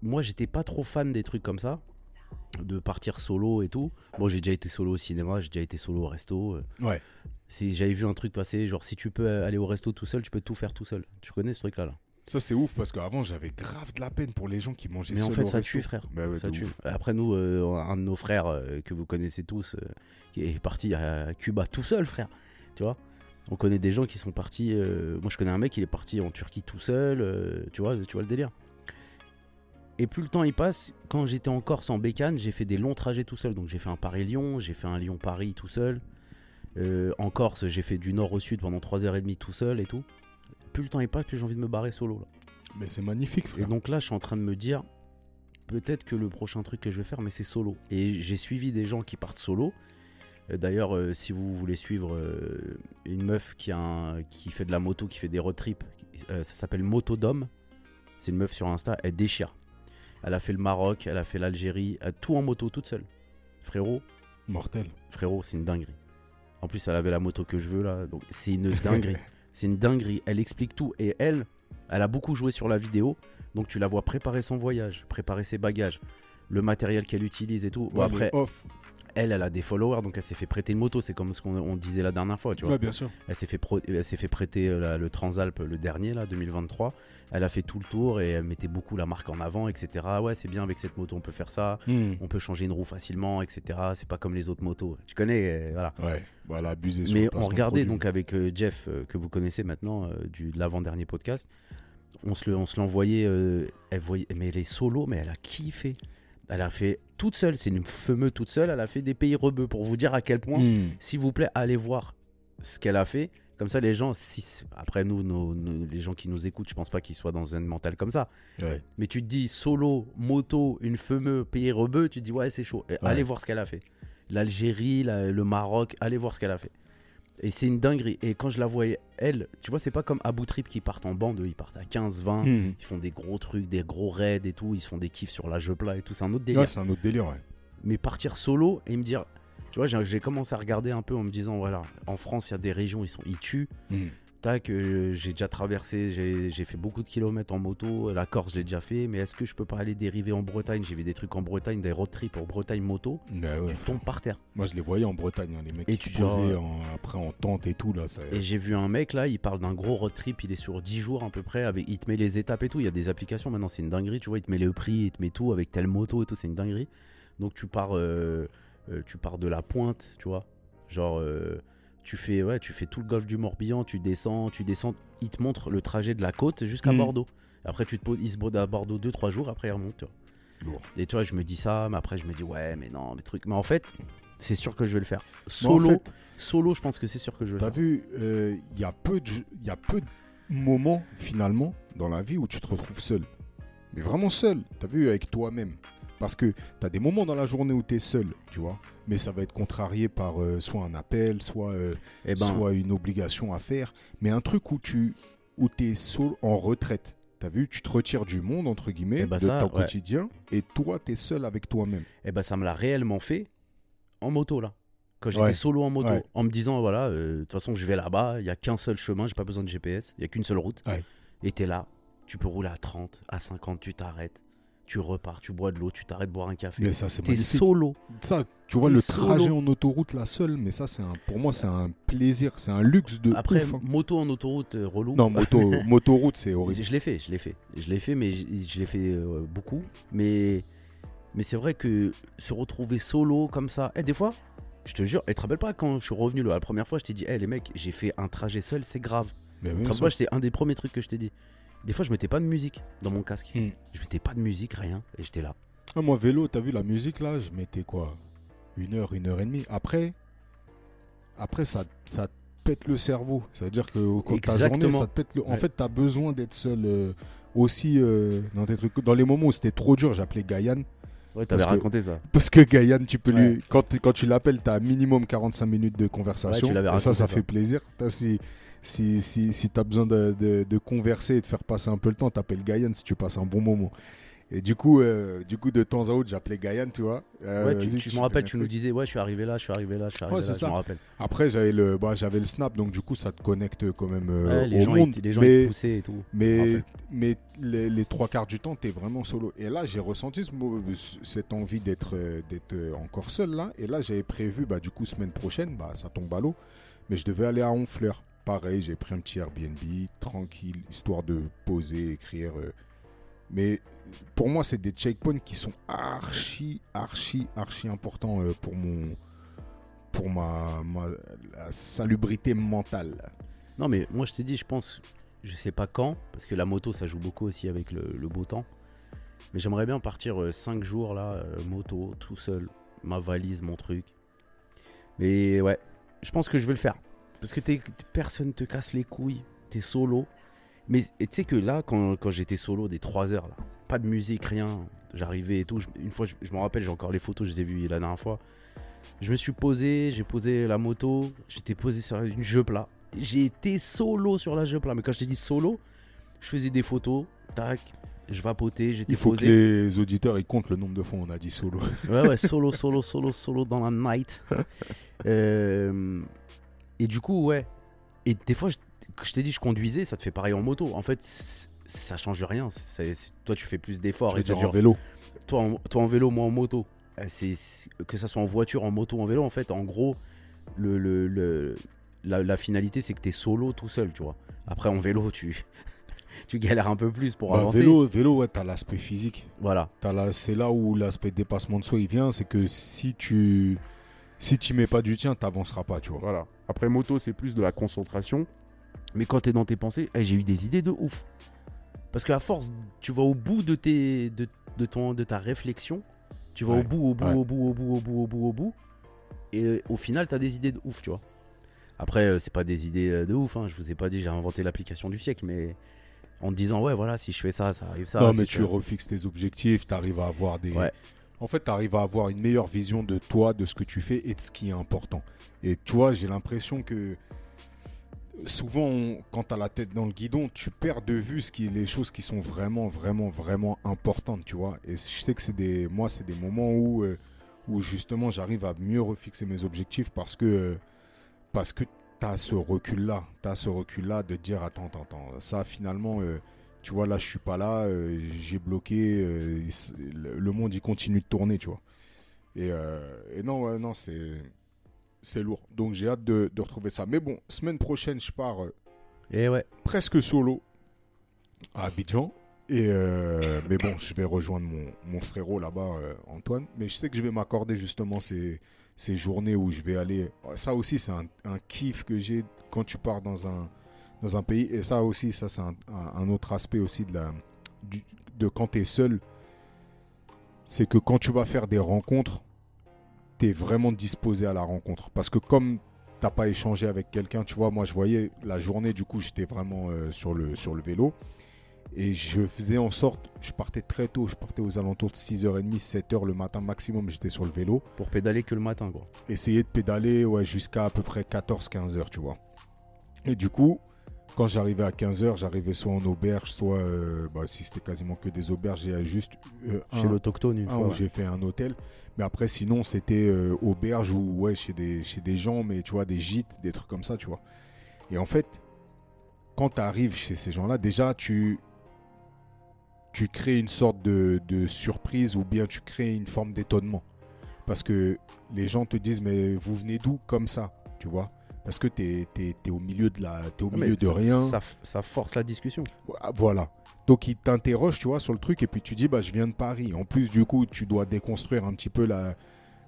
moi j'étais pas trop fan des trucs comme ça de partir solo et tout. Bon, j'ai déjà été solo au cinéma, j'ai déjà été solo au resto. euh, Ouais. si j'avais vu un truc passer, genre si tu peux aller au resto tout seul, tu peux tout faire tout seul. Tu connais ce truc là là? Ça c'est ouf parce qu'avant j'avais grave de la peine pour les gens qui mangeaient Mais en fait ça tue frère. Bah ouais, ça de tue. ouf. Après nous, euh, un de nos frères euh, que vous connaissez tous, euh, qui est parti à Cuba tout seul frère. Tu vois? On connaît des gens qui sont partis. moi je connais un mec, il est parti en Turquie tout seul. tu vois, tu vois le délire. Et plus le temps il passe, quand j'étais en Corse en bécane, j'ai fait des longs trajets tout seul. Donc j'ai fait un Paris-Lyon, j'ai fait un Lyon-Paris tout seul. En Corse, j'ai fait du nord au sud pendant 3h30 tout seul et tout. Plus le temps il passe, plus j'ai envie de me barrer solo là. Mais c'est magnifique, Et frère. donc là, je suis en train de me dire, peut-être que le prochain truc que je vais faire, mais c'est solo. Et j'ai suivi des gens qui partent solo. Euh, D'ailleurs, euh, si vous voulez suivre euh, une meuf qui, a un- qui fait de la moto, qui fait des road trips, euh, ça s'appelle Motodome. C'est une meuf sur Insta, elle déchire. Elle a fait le Maroc, elle a fait l'Algérie, tout en moto, toute seule. Frérot, Mortel. frérot, c'est une dinguerie. En plus, elle avait la moto que je veux là, donc c'est une dinguerie. C'est une dinguerie. Elle explique tout et elle, elle a beaucoup joué sur la vidéo, donc tu la vois préparer son voyage, préparer ses bagages, le matériel qu'elle utilise et tout. Bon, Ouais, après, les off. Elle, elle a des followers, donc elle s'est fait prêter une moto. C'est comme ce qu'on on disait la dernière fois, tu vois. Ouais, bien sûr. Elle s'est fait, pro- elle s'est fait prêter euh, le Transalp, le dernier, là, 2023. Elle a fait tout le tour et elle mettait beaucoup la marque en avant, etc. Ouais, c'est bien avec cette moto, on peut faire ça. On peut changer une roue facilement, etc. C'est pas comme les autres motos. Tu connais, euh, voilà. Ouais, voilà, abuser sur Mais le on regardait produit. donc avec euh, Jeff, euh, que vous connaissez maintenant, euh, du, de l'avant-dernier podcast. On se le- on se l'envoyait. euh, elle voyait, mais elle est solo, mais elle a kiffé. Elle a fait toute seule, c'est une fameuse toute seule. Elle a fait des pays rebeux pour vous dire à quel point, Hmm. s'il vous plaît, allez voir ce qu'elle a fait. Comme ça, les gens, si, après nous, nos- nos- les gens qui nous écoutent, je pense pas qu'ils soient dans un mental comme ça. Ouais. Mais tu te dis solo, moto, une fameuse pays rebeu, tu te dis ouais, c'est chaud. Et Allez voir ce qu'elle a fait. L'Algérie, la- le Maroc, allez voir ce qu'elle a fait. Et c'est une dinguerie. Et quand je la voyais, elle, tu vois, c'est pas comme Abu Trip qui partent en bande, eux, ils partent à 15, 20, Hmm. ils font des gros trucs, des gros raids et tout, ils se font des kiffs sur la jeu plat et tout, c'est un autre délire. Ouais, c'est un autre délire, ouais. Mais partir solo et me dire, tu vois, j'ai commencé à regarder un peu en me disant, voilà, en France, il y a des régions, ils, sont, ils tuent. Hmm. Tac, euh, j'ai déjà traversé, j'ai fait beaucoup de kilomètres en moto. La Corse, je l'ai déjà fait. Mais est-ce que je peux pas aller dériver en Bretagne? J'ai vu des trucs en Bretagne, des road trips en Bretagne moto. Ouais, tu tombes par terre. Moi, je les voyais en Bretagne, hein, les mecs Et qui se posaient euh, en- après en tente et tout. Là, ça... Et j'ai vu un mec là, il parle d'un gros road trip, il est sur 10 jours à peu près, avec, il te met les étapes et tout, il y a des applications maintenant, c'est une dinguerie, tu vois, il te met le prix, il te met tout avec telle moto et tout, c'est une dinguerie. Donc tu pars, euh, euh, tu pars de la pointe, tu vois, genre tu fais, ouais, tu fais tout le golfe du Morbihan, tu descends, tu descends, il te montre le trajet de la côte jusqu'à Mhm. Bordeaux. Après tu te poses, il se bode à Bordeaux 2-3 jours, après il remonte, tu vois. Lourd. Et tu vois, je me dis ça, mais après je me dis ouais, mais non, mais trucs, mais en fait, c'est sûr que je vais le faire. En Solo, fait, solo, je pense que c'est sûr que je vais le T'as faire. vu, euh, il y a peu de, il y a peu de moments finalement dans la vie où tu te retrouves seul. Mais vraiment seul. T'as vu avec toi-même. Parce que t'as des moments dans la journée où t'es seul, tu vois. Mais ça va être contrarié par euh, soit un appel, soit, euh, Eh ben, soit une obligation à faire. Mais un truc où tu, où t'es seul en retraite. T'as vu, tu te retires du monde entre guillemets, Eh ben de ça, ton ouais. quotidien, et toi t'es seul avec toi-même. Eh ben ça me l'a réellement fait en moto là. Quand j'étais Ouais. solo en moto, Ouais. en me disant voilà, euh, de toute façon je vais là-bas, il y a qu'un seul chemin, j'ai pas besoin de GPS, il y a qu'une seule route. Et t'es là, tu peux rouler à 30, à 50, tu t'arrêtes, tu repars, tu bois de l'eau, tu t'arrêtes boire un café. Mais ça c'est T'es magnifique. solo. Ça, tu vois T'es le solo. trajet en autoroute là seul, mais ça c'est un, pour moi c'est un plaisir, c'est un luxe de Après ouf, hein. moto en autoroute euh, relou. Non, moto, motoroute, c'est horrible. Je l'ai fait, je l'ai fait. Je l'ai fait, mais je, je l'ai fait euh, beaucoup. Mais, mais c'est vrai que se retrouver solo comme ça, eh, des fois, je te jure, et te rappelles pas quand je suis revenu la première fois, je t'ai dit, eh les mecs, j'ai fait un trajet seul, c'est grave. Mais bien Comme sûr. moi, c'était un des premiers trucs que je t'ai dit. Des fois, je mettais pas de musique dans mon casque. Hmm. Je mettais pas de musique, rien, et j'étais là. Ah, moi, vélo, t'as vu la musique là Je mettais quoi? Une heure, une heure et demie. Après, après ça, ça te pète le cerveau. Ça veut dire que au cours de ta journée, ça te pète le. En Ouais. fait, t'as besoin d'être seul euh, aussi euh, dans tes trucs. Dans les moments où c'était trop dur, j'appelais Gaïan. Ouais, t'avais que- raconté ça. Parce que Gaïan, tu peux lui. Quand, tu- quand tu l'appelles, t'as minimum 45 minutes de conversation. Ouais, tu l'avais et ça, raconté, ça ça. fait plaisir. T'as- Si, si, si, si t'as besoin de, de- de converser et de faire passer un peu le temps, t'appelles Gaïan si tu passes un bon moment. Et du coup, euh, du coup de temps à autre, j'appelais Gaïan, tu vois. Euh, ouais, tu, tu me rappelles, tu nous disais, ouais, je suis arrivé là, je suis arrivé là, je suis arrivé Ouais, là, c'est je ça. me rappelle. Après, j'avais le, bah, j'avais le snap, donc du coup, ça te connecte quand même euh, Ouais, les, au gens, monde. ils, les gens, mais, ils poussaient et tout. mais, en fait. mais les, les trois quarts du temps, t'es vraiment solo. Et là, j'ai ressenti ce cette envie d'être d'être encore seul là. Et là, j'avais prévu, bah, du coup, semaine prochaine, bah, ça tombe à l'eau. Mais je devais aller à Honfleur. Pareil, j'ai pris un petit Airbnb, tranquille, histoire de poser, écrire. euh. Mais pour moi, c'est des checkpoints qui sont archi, archi, archi importants euh, pour mon, pour ma, salubrité mentale. Non, mais moi je t'ai dit, je pense, je sais pas quand, parce que la moto ça joue beaucoup aussi avec le, beau temps. Mais j'aimerais bien partir 5 jours là, euh, moto, tout seul, ma valise, mon truc. Mais ouais, je pense que je vais le faire. Parce que t'es- personne te casse les couilles, t'es solo. Mais tu sais que là, quand, quand j'étais solo, des 3 heures là, pas de musique, rien, j'arrivais et tout. je- une fois, je, je me rappelle, j'ai encore les photos, je les ai vues la dernière fois. Je me suis posé, j'ai posé la moto, j'étais posé sur une jeu plat. J'ai été solo sur la jeu plat. Mais quand je t'ai dit solo, je faisais des photos, tac, je vapotais, j'étais Il faut que posé. les auditeurs ils comptent le nombre de fois où on a dit solo. Ouais, ouais, solo, solo, solo, solo dans la night. Euh, et du coup, ouais. Et des fois, je, je t'ai dit, je conduisais, ça te fait pareil en moto. En fait, ça change rien. Toi, tu fais plus d'efforts. Et c'est dire en vélo. Toi en, toi en vélo, moi en moto. Euh, C'est que ça soit en voiture, en moto, en vélo, en fait, en gros, le, le, le- la, la finalité, c'est que t'es solo tout seul, tu vois. Après, en vélo, tu, tu galères un peu plus pour Bah, avancer. vélo, vélo, ouais, t'as l'aspect physique. Voilà. C'est là où l'aspect dépassement de soi il vient, c'est que si tu si tu mets pas du tien, t'avanceras pas, tu vois. Voilà. Après, moto, c'est plus de la concentration. Mais quand t'es dans tes pensées, eh, j'ai eu des idées de ouf. Parce qu'à force, tu vas au bout de, tes, de, de ton, de ta réflexion. Tu vas Ouais, au bout, au bout, ouais. au bout, au bout, au bout, au bout, au bout. Et euh, au final, t'as des idées de ouf, tu vois. Après, euh, c'est pas des idées euh, de ouf. Hein. Je vous ai pas dit j'ai inventé l'application du siècle, mais en te disant, ouais, voilà, si je fais ça, ça arrive ça. non, si mais tu fais- refixes tes objectifs, t'arrives à avoir des. Ouais. En fait, t'arrives à avoir une meilleure vision de toi, de ce que tu fais et de ce qui est important. Et tu vois, j'ai l'impression que souvent, quand t'as la tête dans le guidon, tu perds de vue ce qui, les choses qui sont vraiment, vraiment, vraiment importantes, tu vois. Et je sais que c'est des, moi, c'est des moments où, euh, où justement, j'arrive à mieux refixer mes objectifs parce que, parce que t'as ce recul-là. T'as ce recul-là de dire attends, attends, attends. Ça, finalement, euh, tu vois, là, je suis pas là. euh, j'ai bloqué. euh, le monde, il continue de tourner, tu vois. Et, euh, et non, ouais, non, c'est. C'est lourd. Donc, j'ai hâte de, de retrouver ça. Mais bon, semaine prochaine, je pars Et ouais. presque solo à Abidjan. Et euh, mais bon, je vais rejoindre mon, mon frérot là-bas, euh, Antoine. Mais je sais que je vais m'accorder justement ces, ces journées où je vais aller. Ça aussi, c'est un, un kiff que j'ai quand tu pars dans un, dans un pays. Et ça aussi, ça c'est un, autre aspect aussi de, la, du- de quand tu es seul. C'est que quand tu vas faire des rencontres, tu es vraiment disposé à la rencontre. Parce que comme t'as pas échangé avec quelqu'un, tu vois, moi je voyais la journée, du coup j'étais vraiment euh, sur, le, sur le vélo. Et je faisais en sorte, je partais très tôt, je partais aux alentours de 6h30, 7h le matin maximum, j'étais sur le vélo. Pour pédaler que le matin, quoi. Essayer de pédaler ouais, jusqu'à à peu près 14-15 heures, tu vois. Et du coup, quand j'arrivais à 15 heures, j'arrivais soit en auberge, soit, euh, bah, si c'était quasiment que des auberges, j'ai juste euh, Chez un- l'autochtone, une un fois. ouais. j'ai fait un hôtel. Mais après, sinon, c'était euh, auberge ou ouais, chez des, chez des gens, mais tu vois, des gîtes, des trucs comme ça, tu vois. Et en fait, quand tu arrives chez ces gens-là, déjà, tu, tu crées une sorte de, de surprise ou bien tu crées une forme d'étonnement. Parce que les gens te disent, mais vous venez d'où comme ça, tu vois? Parce que tu es, au milieu de, la, t'es au Ah, milieu de ça- rien. Ça, ça force la discussion. Voilà. Donc il t'interroge, tu vois, sur le truc, et puis tu dis, bah, je viens de Paris. En plus, du coup, tu dois déconstruire un petit peu la,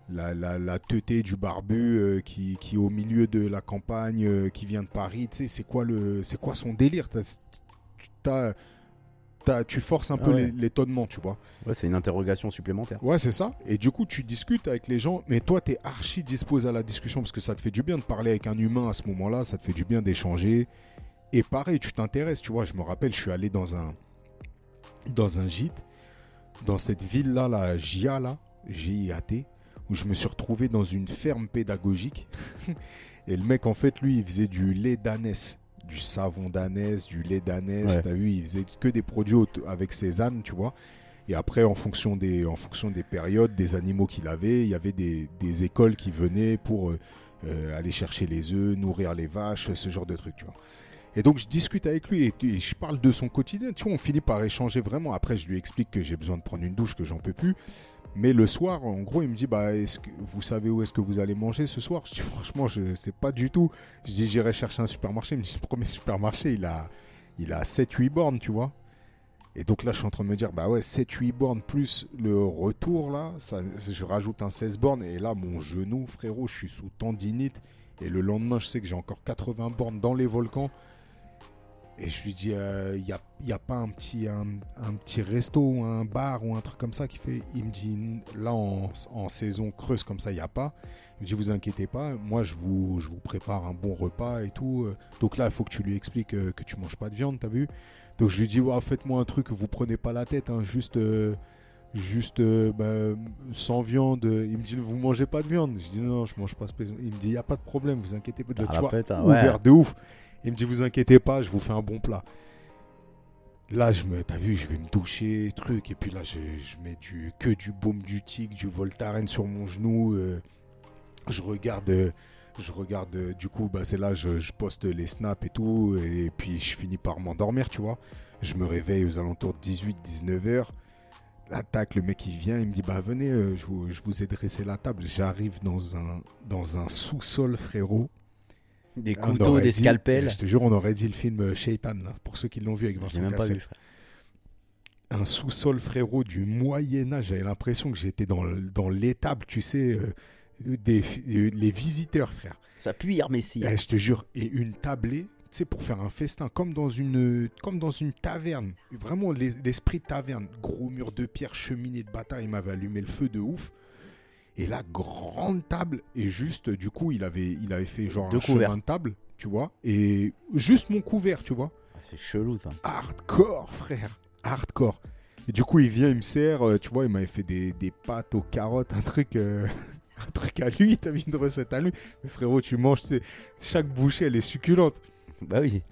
la, la, la teuté du barbu euh, qui, qui est au milieu de la campagne, euh, qui vient de Paris. Tu sais, c'est quoi, le, c'est quoi son délire? T'as- t'as- Tu forces un Ah peu ouais. l'étonnement, tu vois. Ouais, c'est une interrogation supplémentaire. Ouais, c'est ça. Et du coup, tu discutes avec les gens, mais toi, tu es archi disposé à la discussion parce que ça te fait du bien de parler avec un humain à ce moment-là, ça te fait du bien d'échanger. Et pareil, tu t'intéresses, tu vois. Je me rappelle, je suis allé dans un, dans un gîte, dans cette ville-là, la GIA, là, G-I-A-T, où je me suis retrouvé dans une ferme pédagogique. Et le mec, en fait, lui, il faisait du lait d'ânesse, du savon d'ânesse, du lait d'ânesse. Ouais. T'as vu, il faisait que des produits avec ses ânes, tu vois. Et après, en fonction des, en fonction des périodes, des animaux qu'il avait, il y avait des, des écoles qui venaient pour euh, euh, aller chercher les œufs, nourrir les vaches, ce genre de trucs, tu vois. Et donc, je discute avec lui et, et je parle de son quotidien. Tu vois, on finit par échanger vraiment. Après, je lui explique que j'ai besoin de prendre une douche, que j'en peux plus. Mais le soir, en gros, il me dit bah, vous savez où est-ce que vous allez manger ce soir? Je dis franchement, je sais pas du tout. Je dis j'irai chercher un supermarché. Il me dit le premier supermarché, il a, il a 7-8 bornes, tu vois. Et donc là, je suis en train de me dire, bah ouais, 7-8 bornes plus le retour, là, ça, je rajoute un 16 bornes. Et là, mon genou, frérot, je suis sous tendinite. Et le lendemain, je sais que j'ai encore 80 bornes dans les volcans. Et je lui dis, il n'y a, y a pas un petit, un, un petit resto ou un bar ou un truc comme ça qui fait. Il me dit, là, en, en saison creuse comme ça, il n'y a pas. Il me dit, vous inquiétez pas, moi, je vous, je vous prépare un bon repas et tout. Donc là, il faut que tu lui expliques euh, que tu manges pas de viande, t'as vu donc je lui dis, ouais, faites-moi un truc, vous prenez pas la tête, hein, juste, euh, juste euh, bah, sans viande. Il me dit, vous mangez pas de viande Je dis, non, non je mange pas. Il me dit, il n'y a pas de problème, vous inquiétez pas. Ah, tu vois, pète, hein, ouais. ouvert de ouf. Il me dit, vous inquiétez pas, je vous fais un bon plat. Là, je me, t'as vu, je vais me doucher, truc, et puis là, je, je mets du, que du baume du tic, du Voltaren sur mon genou. euh, je regarde, euh, je regarde, euh, du coup, bah, c'est là, je, poste les snaps et tout, et puis je finis par m'endormir, tu vois. Je me réveille aux alentours de 18-19 heures. L'attaque, le mec il vient, il me dit bah venez, je, vous, je vous ai dressé la table. J'arrive dans un, dans un sous-sol, frérot. Des couteaux, des dit- scalpels. Je te jure, on aurait dit le film Shaitan, là, pour ceux qui l'ont vu avec Vincent même pas Cassel. vu, frère. Un sous-sol, frérot, du Moyen-Âge. J'avais l'impression que j'étais dans, dans l'étable, tu sais, euh, des, euh, les visiteurs, frère. Ça pue, Messi. Eh, je te jure, et une tablée, tu sais, pour faire un festin, comme dans une, comme dans une taverne. Vraiment, l'es- l'esprit de taverne. Gros mur de pierre, cheminée de bâtard, il m'avait allumé le feu de ouf. Et la grande table, et juste, du coup, il avait, il avait fait genre Deux un couverts. chemin de table, tu vois, et juste mon couvert, tu vois. Ah, C'est chelou, ça. Hardcore, frère. Hardcore. Et du coup, il vient, il me sert, euh, tu vois, il m'avait fait des, des pâtes aux carottes, un truc, euh, un truc à lui, t'as vu une recette à lui. Mais frérot, tu manges, tu sais, chaque bouchée, elle est succulente. Bah oui.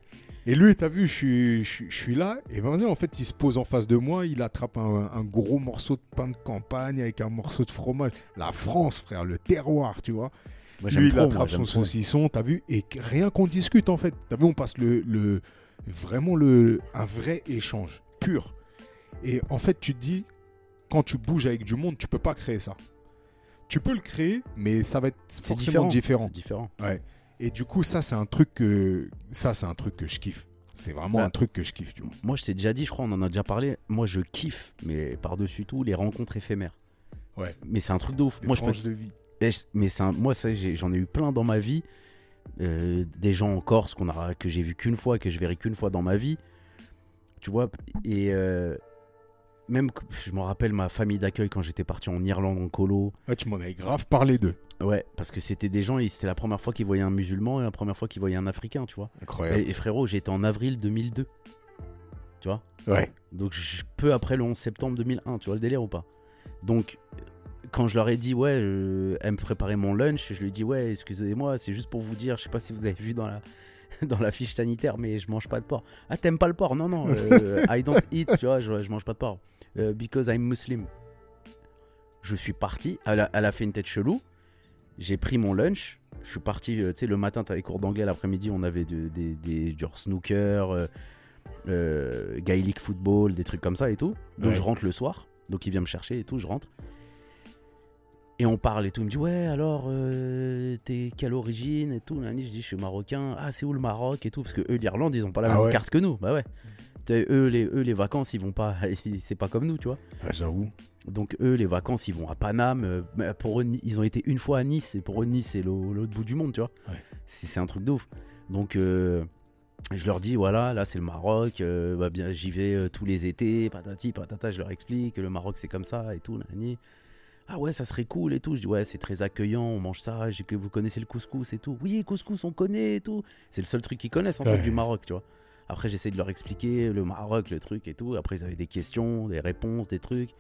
Et lui, t'as vu, je suis, je, suis- je suis là, et Vincent, en fait, il se pose en face de moi, il attrape un, un gros morceau de pain de campagne avec un morceau de fromage. La France, frère, le terroir, tu vois. Moi, Lui, il moi, attrape son trop. saucisson, t'as vu Et rien qu'on discute, en fait. T'as vu, on passe le, le vraiment le, un vrai échange pur. Et en fait, tu te dis, quand tu bouges avec du monde, tu peux pas créer ça. Tu peux le créer, mais ça va être forcément différent. C'est différent. Ouais. Et du coup, ça, c'est un truc que ça, c'est un truc que je kiffe. C'est vraiment Bah, un truc que je kiffe, tu vois. Moi, je t'ai déjà dit, je crois, on en a déjà parlé. Moi, je kiffe, mais par-dessus tout, les rencontres éphémères. Ouais. Mais c'est un truc de ouf. Les Moi, je peux tranches de vie. Je- Mais c'est un- moi, ça, j'en ai eu plein dans ma vie. Euh, des gens en Corse qu'on a, que j'ai vu qu'une fois, que je verrai qu'une fois dans ma vie. Tu vois, et euh, même, je me rappelle ma famille d'accueil quand j'étais parti en Irlande en colo. Tu m'en avais grave parlé d'eux. Ouais, parce que c'était des gens, c'était la première fois qu'ils voyaient un musulman et la première fois qu'ils voyaient un africain, tu vois. Incroyable. Et, et frérot, j'étais en avril 2002. Tu vois? Ouais. Donc je- peu après le 11 septembre 2001, tu vois le délire ou pas? Donc quand je leur ai dit ouais, je- elle me préparait mon lunch, je lui ai dit ouais, excusez-moi, c'est juste pour vous dire, je sais pas si vous avez vu dans la dans la fiche sanitaire, mais je mange pas de porc. Ah t'aimes pas le porc? Non non, euh, I don't eat, tu vois, je, je mange pas de porc. Euh, because I'm Muslim. Je suis parti, elle a, elle a fait une tête chelou. J'ai pris mon lunch. Je suis parti, euh, tu sais, le matin, t'avais cours d'anglais, l'après-midi, on avait de- des, des, genre snooker, euh, euh, gaelic football, des trucs comme ça et tout. Donc Ouais. je rentre le soir, donc il vient me chercher et tout, je rentre. Et on parle et tout. Il me dit Ouais, alors, euh, t'es quelle origine et tout. Nani, je dis Je suis marocain. Ah, c'est où le Maroc et tout Parce que eux, l'Irlande, ils ont pas la Ah même ouais. carte que nous. Bah ouais. Eux les, eux, les vacances, ils vont pas. c'est pas comme nous, tu vois. Ah, J'avoue. Donc eux, les vacances, ils vont à Paname. euh, mais pour eux, ils ont été une fois à Nice. Et pour eux, Nice, c'est l'au- l'autre bout du monde, tu vois. Ouais. C'est un truc de ouf. Donc euh, je leur dis, voilà, là, c'est le Maroc. euh, bah, bien, J'y vais euh, tous les étés. Patati, patata. Je leur explique que le Maroc, c'est comme ça et tout. nani. Ah ouais, ça serait cool et tout. Je dis, ouais, c'est très accueillant. On mange ça. J'ai que vous connaissez le couscous et tout. Oui, couscous, on connaît et tout. C'est le seul truc qu'ils connaissent, en Ouais. fait, du Maroc, tu vois. Après, j'essaie de leur expliquer le Maroc, le truc et tout. Après, ils avaient des questions, des réponses, des trucs.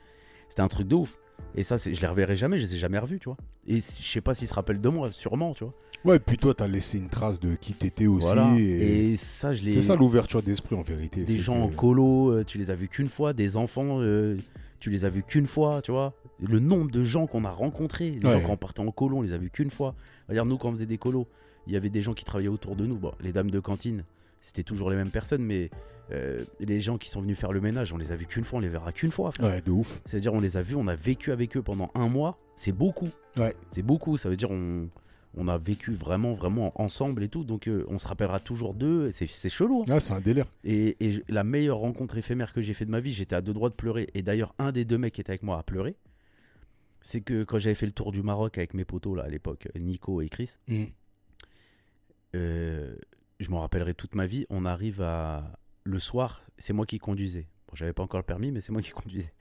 C'était un truc de ouf. Et ça, je les reverrai jamais, je les ai jamais revus, tu vois. Et je sais pas s'ils se rappellent de moi, sûrement, tu vois. Ouais, puis toi, t'as laissé une trace de qui t'étais aussi. Voilà. Et... Et ça, je les. C'est ça l'ouverture d'esprit en vérité. Des gens en colo, euh, tu les as vus qu'une fois. Des enfants, euh, tu les as vus qu'une fois, tu vois. Le nombre de gens qu'on a rencontrés, les Ouais. gens qui ont parti en colo, on les a vus qu'une fois. Regarde, nous, quand on faisait des colos, il y avait des gens qui travaillaient autour de nous. Bon, les dames de cantine, c'était toujours les mêmes personnes, mais euh, les gens qui sont venus faire le ménage, on les a vus qu'une fois, on les verra qu'une fois. frère. Ouais, de ouf. C'est-à-dire, on les a vus, on a vécu avec eux pendant un mois. C'est beaucoup. Ouais. C'est beaucoup. Ça veut dire, on, on a vécu vraiment, vraiment ensemble et tout. Donc, euh, on se rappellera toujours d'eux. et C'est c'est chelou. hein. Ah, c'est un délire. Et, et la meilleure rencontre éphémère que j'ai fait de ma vie, j'étais à deux droits de pleurer. Et d'ailleurs, un des deux mecs qui était avec moi a pleuré. C'est que quand j'avais fait le tour du Maroc avec mes potos là, à l'époque, Nico et Chris, euh, je m'en rappellerai toute ma vie. On arrive à le soir, c'est moi qui conduisais. Bon, j'avais pas encore le permis, mais c'est moi qui conduisais.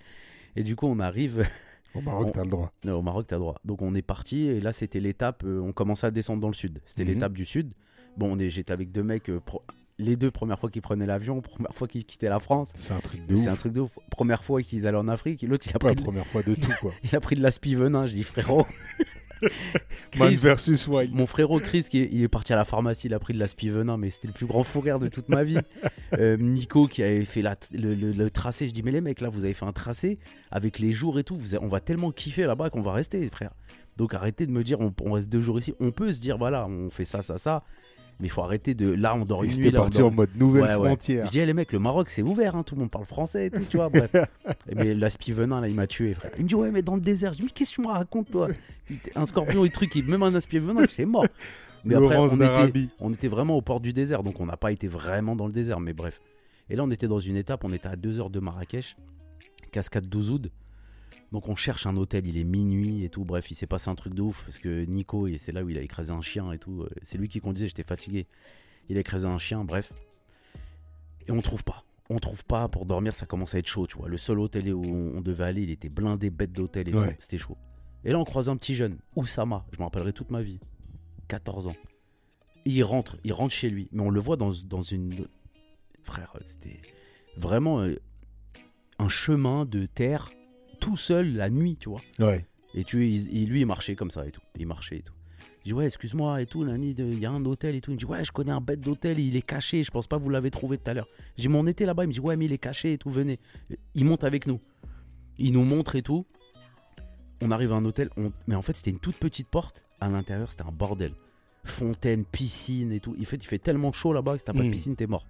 Et du coup, on arrive Au Maroc, On- t'as le droit. non, au Maroc, t'as droit. Donc on est parti et là c'était l'étape. euh, on commençait à descendre dans le sud. C'était Mhm. l'étape du sud. Bon, est, j'étais avec deux mecs. euh, pro- les deux premières fois qu'ils prenaient l'avion, première fois qu'ils quittaient la France. C'est un truc de C'est un ouf. truc de ouf. Première fois qu'ils allaient en Afrique, l'autre il a Pas pris, la de, première fois de tout, quoi. il a pris de l'aspi venin. Je dis frérot. Man Chris, versus Wild. mon frérot Chris, qui est, il est parti à la pharmacie, il a pris de l'aspi venin, mais c'était le plus grand fou rire de toute ma vie. Euh, Nico qui avait fait la, le, le- le tracé, je dis mais les mecs là, vous avez fait un tracé avec les jours et tout, vous, on va tellement kiffer là-bas qu'on va rester, frère. Donc arrêtez de me dire on, on reste deux jours ici. On peut se dire voilà, on fait ça, ça, ça, mais il faut arrêter de là on dort Et une nuit. Là, parti dort- en mode nouvelle Ouais, ouais. frontière. Je dis, les mecs, le Maroc, c'est ouvert, hein, tout le monde parle français et tout, tu vois, bref. Mais l'aspi venin, là, il m'a tué, frère. Il me dit, ouais, mais dans le désert. Je dis, mais qu'est-ce que tu me racontes, toi? Un scorpion et truc, même un aspi venin, c'est mort. Mais après, on était, on était vraiment au port du désert, donc on n'a pas été vraiment dans le désert, mais bref. Et là, on était dans une étape, on était à 2 heures de Marrakech, cascade d'Ouzoud. Donc on cherche un hôtel, il est minuit et tout. Bref, il s'est passé un truc de ouf parce que Nico, et c'est là où il a écrasé un chien et tout. euh, C'est lui qui conduisait, j'étais fatigué. Il a écrasé un chien, bref. Et on trouve pas. On trouve pas pour dormir, ça commence à être chaud, tu vois. Le seul hôtel où on devait aller, il était blindé, bête d'hôtel et Ouais. tout. C'était chaud. Et là, on croise un petit jeune, Oussama, je m'en rappellerai toute ma vie. 14 ans. Et il rentre, il rentre chez lui. Mais on le voit dans, dans une. Frère, c'était vraiment euh, un chemin de terre tout seul la nuit, tu vois. Ouais. Et tu, il, il- lui, il marchait comme ça et tout. Il marchait et tout. Je dis, ouais, excuse-moi et tout, il y a un hôtel et tout. Il me dit, ouais, je connais un bête d'hôtel, il est caché, je pense pas que vous l'avez trouvé tout à l'heure. J'ai dit, mais on était là-bas, il me dit, ouais, mais il est caché et tout, venez. Il monte avec nous. Il nous montre et tout. On arrive à un hôtel, on- mais en fait, c'était une toute petite porte. À l'intérieur, c'était un bordel. Fontaine, piscine et tout. Il fait, il fait tellement chaud là-bas que si t'as pas de Mm. piscine, t'es mort.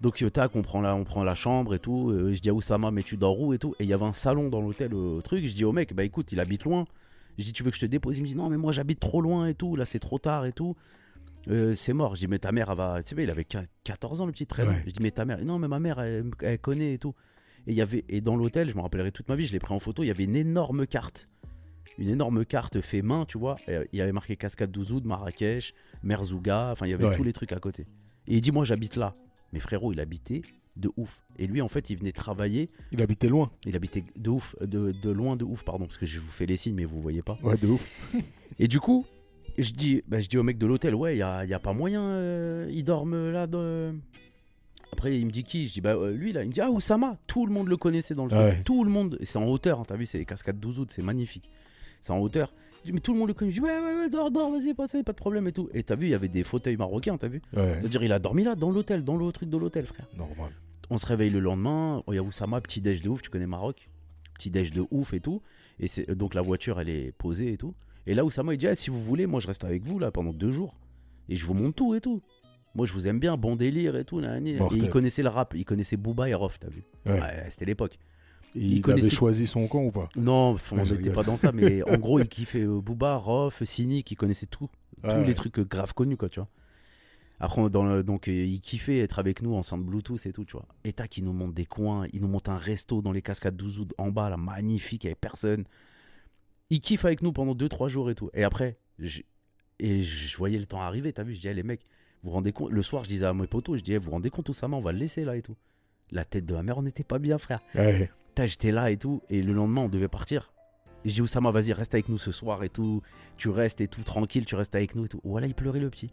Donc, euh, tac, on prend, la, on prend la chambre et tout. Euh, je dis à Oussama, mais tu dors où et tout? Et il y avait un salon dans l'hôtel, euh, truc. Je dis au mec, bah écoute, il habite loin. Je dis, tu veux que je te dépose? Il me dit, non, mais moi j'habite trop loin et tout. Là, c'est trop tard et tout. Euh, c'est mort. Je dis, mais ta mère, elle va. Tu sais, il avait quat- 14 ans, le petit 13 ans. Ouais. Je dis, mais ta mère. Non, mais ma mère, elle, elle connaît et tout. Et, y avait, et dans l'hôtel, je me rappellerai toute ma vie, je l'ai pris en photo, il y avait une énorme carte. Une énorme carte fait main, tu vois. Il y avait marqué Cascade d'Ouzoud, Marrakech, Merzouga, enfin, il y avait Ouais. tous les trucs à côté. Et il dit, moi, j'habite là. Mais frérot, il habitait de ouf. Et lui, en fait, il venait travailler. Il habitait loin. Il habitait de ouf, de, de loin de ouf, pardon, parce que je vous fais les signes, mais vous voyez pas. Ouais, de ouf. Et du coup, je dis, bah, je dis au mec de l'hôtel, ouais, il y a, y a pas moyen, euh, ils dorment là. de- Après, il me dit qui? Je dis, bah, euh, lui là. Il me dit, ah, Oussama. Tout le monde le connaissait dans le Ouais. film. Tout le monde. C'est en hauteur, hein, t'as vu, c'est les cascades d'Ouzoud, c'est magnifique. C'est en hauteur. Je dis, mais tout le monde le connaît. Je dis, ouais, ouais, ouais, dors, dors, vas-y, pas, pas de problème et tout. Et t'as vu, il y avait des fauteuils marocains, t'as vu Ouais, C'est-à-dire, il a dormi là, dans l'hôtel, dans le truc de l'hôtel, frère. normal. On se réveille le lendemain, il y a Oussama, petit déj de ouf, tu connais Maroc Petit déj de ouf et tout. Et c'est donc la voiture, elle est posée et tout. Et là, Oussama, il dit, Ah, si vous voulez, moi je reste avec vous là pendant deux jours. Et je vous montre tout et tout. Moi je vous aime bien, bon délire et tout. Là, Et Mortel. il connaissait le rap, il connaissait Booba et Rof, t'as vu Ouais. Ouais, C'était l'époque. Et Il il, connaissait- avait choisi son camp ou pas Non, on n'était pas dans ça, mais en gros, il kiffait euh, Booba, Rof, Cynic, il connaissait tout. Tous Ouais, les trucs euh, grave connus, quoi, tu vois. Après, on- dans le- donc, euh, il kiffait être avec nous ensemble Bluetooth et tout, tu vois. Et tac, il nous montre des coins, il nous montre un resto dans les cascades d'Ouzoud en bas, là, magnifique, avec personne. Il kiffe avec nous pendant 2-3 jours et tout. Et après, je, et je voyais le temps arriver, t'as vu, je disais, les mecs, vous vous rendez compte Le soir, je disais à mes potos, je disais, vous vous rendez compte, Oussama, on va le laisser là et tout. La tête de ma mère, on n'était pas bien, frère. Ouais. J'étais là et tout, et le lendemain, on devait partir. Et j'ai dit, Oussama, vas-y, reste avec nous ce soir et tout. Tu restes et tout, tranquille, tu restes avec nous et tout. Voilà, il pleurait le petit.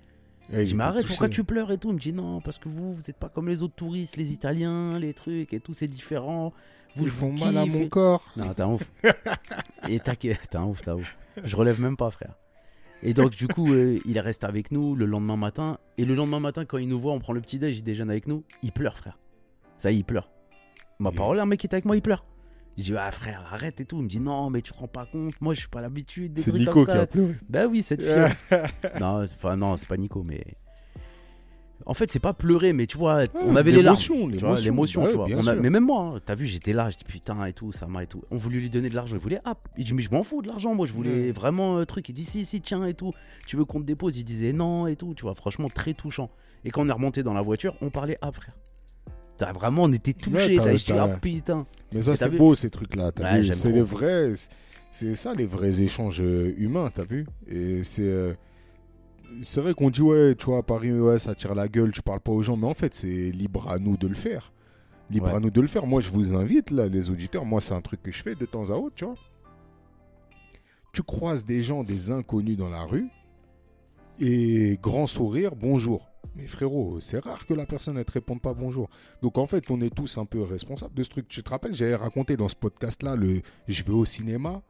Ouais, je il dis, mais arrête, touché. pourquoi tu pleures et tout? Il me dit, non, parce que vous, vous êtes pas comme les autres touristes, les Italiens, les trucs et tout, c'est différent. Vous, Ils vous font mal à mon et- corps. Non, t'es un ouf. et t'inquiète, t'es un ouf, t'es un ouf. Je relève même pas, frère. Et donc, du coup, euh, il reste avec nous le lendemain matin. Et le lendemain matin, quand il nous voit, on prend le petit déj, il déjeune avec nous. Il pleure, frère. Ça y est, il pleure. Ma parole, un mec qui était avec moi, il pleure. Je dis, ah frère, arrête et tout. Il me dit, non, mais tu te rends pas compte. Moi, je suis pas l'habitude des trucs Nico comme qui ça. a pleuré. Bah oui, cette fille. non, c'est- enfin, non, c'est pas Nico, mais. En fait, c'est pas pleurer, mais tu vois, on avait les larmes. L'émotion, Tu vois, l'émotion, Bah On a- mais même moi, hein, t'as vu, j'étais là, je dis putain et tout, ça m'a et tout. On voulait lui donner de l'argent, il voulait, ah, il dit, mais je m'en fous de l'argent, moi, je voulais vraiment un truc. Il dit, si, si, tiens et tout, tu veux qu'on te dépose? Il disait non et tout, tu vois, franchement, très touchant. Et quand on est remonté dans la voiture, on parlait, ah, T'as vraiment, on était touchés, t'as- t'as ah putain. Mais ça, c'est beau, ces trucs-là. t'as Ouais, C'est les vrais. C'est ça, les vrais échanges euh, humains, t'as vu Et c'est. euh, C'est vrai qu'on dit, ouais, tu vois, à Paris, ouais, ça tire la gueule, tu parles pas aux gens, mais en fait, c'est libre à nous de le faire. Libre Ouais. à nous de le faire. Moi, je vous invite, là, les auditeurs, moi, c'est un truc que je fais de temps à autre, tu vois. Tu croises des gens, des inconnus dans la rue, et grand sourire, bonjour. Mais frérot, c'est rare que la personne ne te réponde pas bonjour. Donc en fait, on est tous un peu responsables de ce truc. Tu te rappelles, j'avais raconté dans ce podcast-là le je vais au cinéma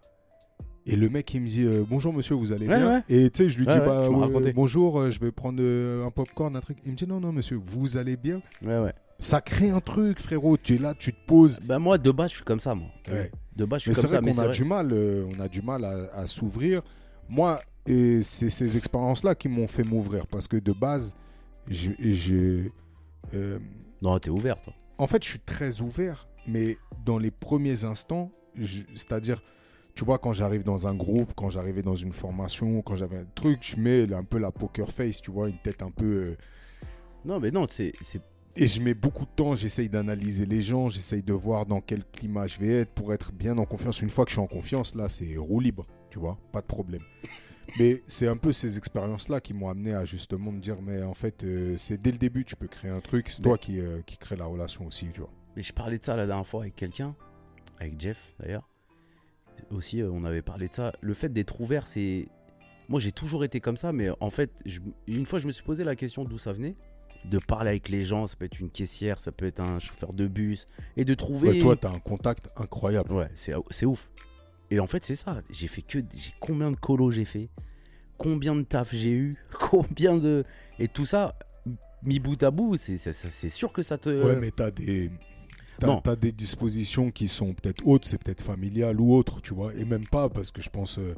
et le mec il me dit euh, bonjour monsieur, vous allez Ouais, bien? ouais. Et tu sais, je lui Ouais, dis bah raconté. bonjour, euh, je vais prendre euh, un popcorn, un truc. Il me dit non non monsieur, vous allez bien? Ouais, ouais. Ça crée un truc, frérot. Tu es là, tu te poses. Bah, moi, de base, je suis comme ça, moi. De base, je Mais suis c'est comme vrai ça, mais c'est a vrai. du mal, euh, on a du mal à, à s'ouvrir. Moi, et c'est ces expériences-là qui m'ont fait m'ouvrir parce que de base, je, je- euh, Non, t'es ouvert, toi. en fait, je suis très ouvert, mais dans les premiers instants, c'est-à-dire, tu vois, quand j'arrive dans un groupe, quand j'arrivais dans une formation, quand j'avais un truc, je mets un peu la poker face, tu vois, une tête un peu. euh, Non, mais non, c'est- et je mets beaucoup de temps, j'essaye d'analyser les gens, j'essaye de voir dans quel climat je vais être pour être bien en confiance. Une fois que je suis en confiance, là, c'est roue libre, tu vois, pas de problème. Mais c'est un peu ces expériences-là qui m'ont amené à justement me dire, mais en fait, euh, c'est dès le début, tu peux créer un truc, c'est toi qui, euh, qui crée la relation aussi, tu vois. Mais je parlais de ça la dernière fois avec quelqu'un, avec Jeff d'ailleurs. Aussi, euh, on avait parlé de ça. Le fait d'être ouvert, c'est. Moi, j'ai toujours été comme ça, mais en fait, je- une fois, je me suis posé la question d'où ça venait. De parler avec les gens, ça peut être une caissière, ça peut être un chauffeur de bus, et de trouver. Ouais, toi, tu as un contact incroyable. Ouais, c'est ouf. Et en fait, c'est ça. J'ai fait que. j'ai- Combien de colos j'ai fait? Combien de taf j'ai eu? Combien de. Et tout ça, mis bout à bout, c'est sûr que ça te. Ouais, mais tu as des. t'as t'as des dispositions qui sont peut-être hautes, c'est peut-être familial ou autre, tu vois. Et même pas, parce que je pense. euh,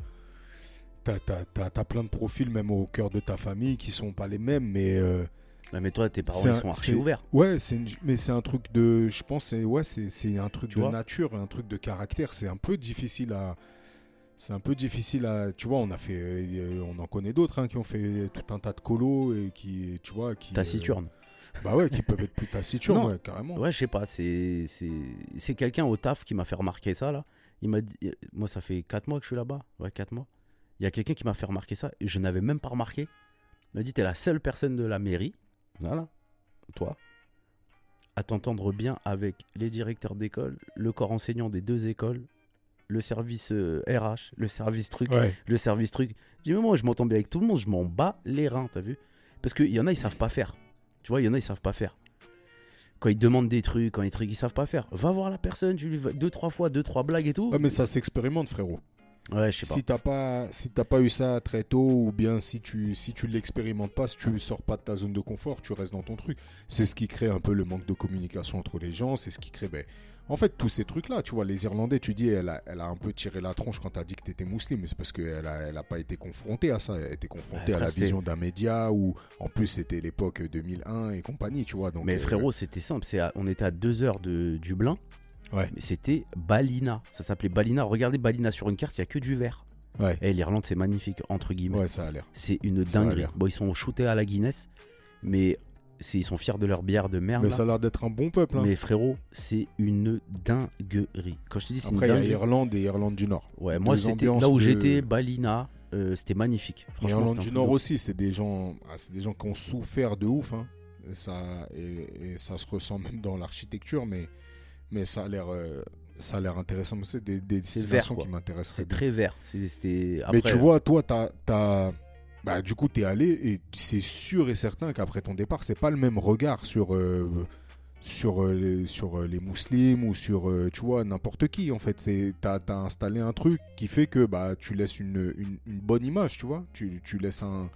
t'as t'as- t'as- t'as plein de profils, même au cœur de ta famille, qui sont pas les mêmes, mais. euh, Ouais, mais toi, tes parents, C'est ils un- sont archi ouverts. Ouais, une- mais c'est un truc de. Je pense ouais, c'est un truc Tu de nature, un truc de caractère. C'est un peu difficile à. C'est un peu difficile à. Tu vois, on a fait. euh, On en connaît d'autres hein, qui ont fait tout un tas de colos et qui. Tu vois, qui. euh, Taciturne. bah ouais, qui peuvent être plus taciturnes, ouais, carrément. Ouais, je sais pas, c'est c'est c'est quelqu'un au taf qui m'a fait remarquer ça là. Il m'a dit moi ça fait 4 mois que je suis là-bas. Ouais, 4 mois. Il y a quelqu'un qui m'a fait remarquer ça et je n'avais même pas remarqué. Il m'a dit t'es la seule personne de la mairie, toi, à t'entendre bien avec les directeurs d'école, le corps enseignant des deux écoles, le service euh, RH, le service truc, Ouais. le service truc. Je dis, mais moi, je m'entends bien avec tout le monde, je m'en bats les reins, t'as vu? Parce qu'il y en a, ils savent pas faire. Tu vois, il y en a, ils savent pas faire. Quand ils demandent des trucs, quand ils trucs, ils savent pas faire. Va voir la personne, tu lui vas deux, trois fois, deux, trois blagues et tout. Ouais, mais ça s'expérimente, frérot. Ouais, je sais pas. Si t'as pas, si t'as pas eu ça très tôt, ou bien si tu, si tu l'expérimentes pas, si tu sors pas de ta zone de confort, tu restes dans ton truc. C'est ce qui crée un peu le manque de communication entre les gens. C'est ce qui crée, ben, en fait, tous ces trucs-là. Tu vois, les Irlandais, tu dis, elle a, elle a un peu tiré la tronche quand t'as dit que t'étais musulman, mais c'est parce qu'elle a, elle a pas été confrontée à ça. Elle a été confrontée à la frère, vision d'un média où, en plus, c'était l'époque 2001 et compagnie, tu vois. Donc, mais euh, frérot, c'était simple. C'est on était à deux heures de Dublin. Ouais. Mais c'était Balina. Ça s'appelait Balina. Regardez Balina sur une carte, il y a que du vert. ouais, Et l'Irlande, c'est magnifique, entre guillemets. ouais, ça a l'air. C'est une Ça dinguerie. Bon, ils sont shootés à la Guinness, mais ils sont fiers de leur bière de merde. Mais là. ça a l'air d'être un bon peuple. hein. Mais frérot, c'est une dinguerie. Quand je te dis c'est Après, il y a. Irlande et Irlande du Nord. Ouais, moi c'était là où de- j'étais, Balina, euh, c'était magnifique. Franchement, Irlande du Nord aussi, c'est des gens, ah, c'est des gens qui ont souffert de ouf. hein. Et ça, et, et ça se ressent même dans l'architecture, mais, mais ça a l'air, euh, ça a l'air intéressant. Mais C'est des, des destinations vert, qui m'intéresseraient. C'est très vert. Mais tu vois, toi, t'as, t'as- bah, du coup, t'es allé et c'est sûr et certain qu'après ton départ, c'est pas le même regard sur. euh, sur, euh, les, sur les musulmans ou sur euh, tu vois n'importe qui en fait c'est t'as as installé un truc qui fait que bah tu laisses une, une, une bonne image tu vois tu, tu laisses un,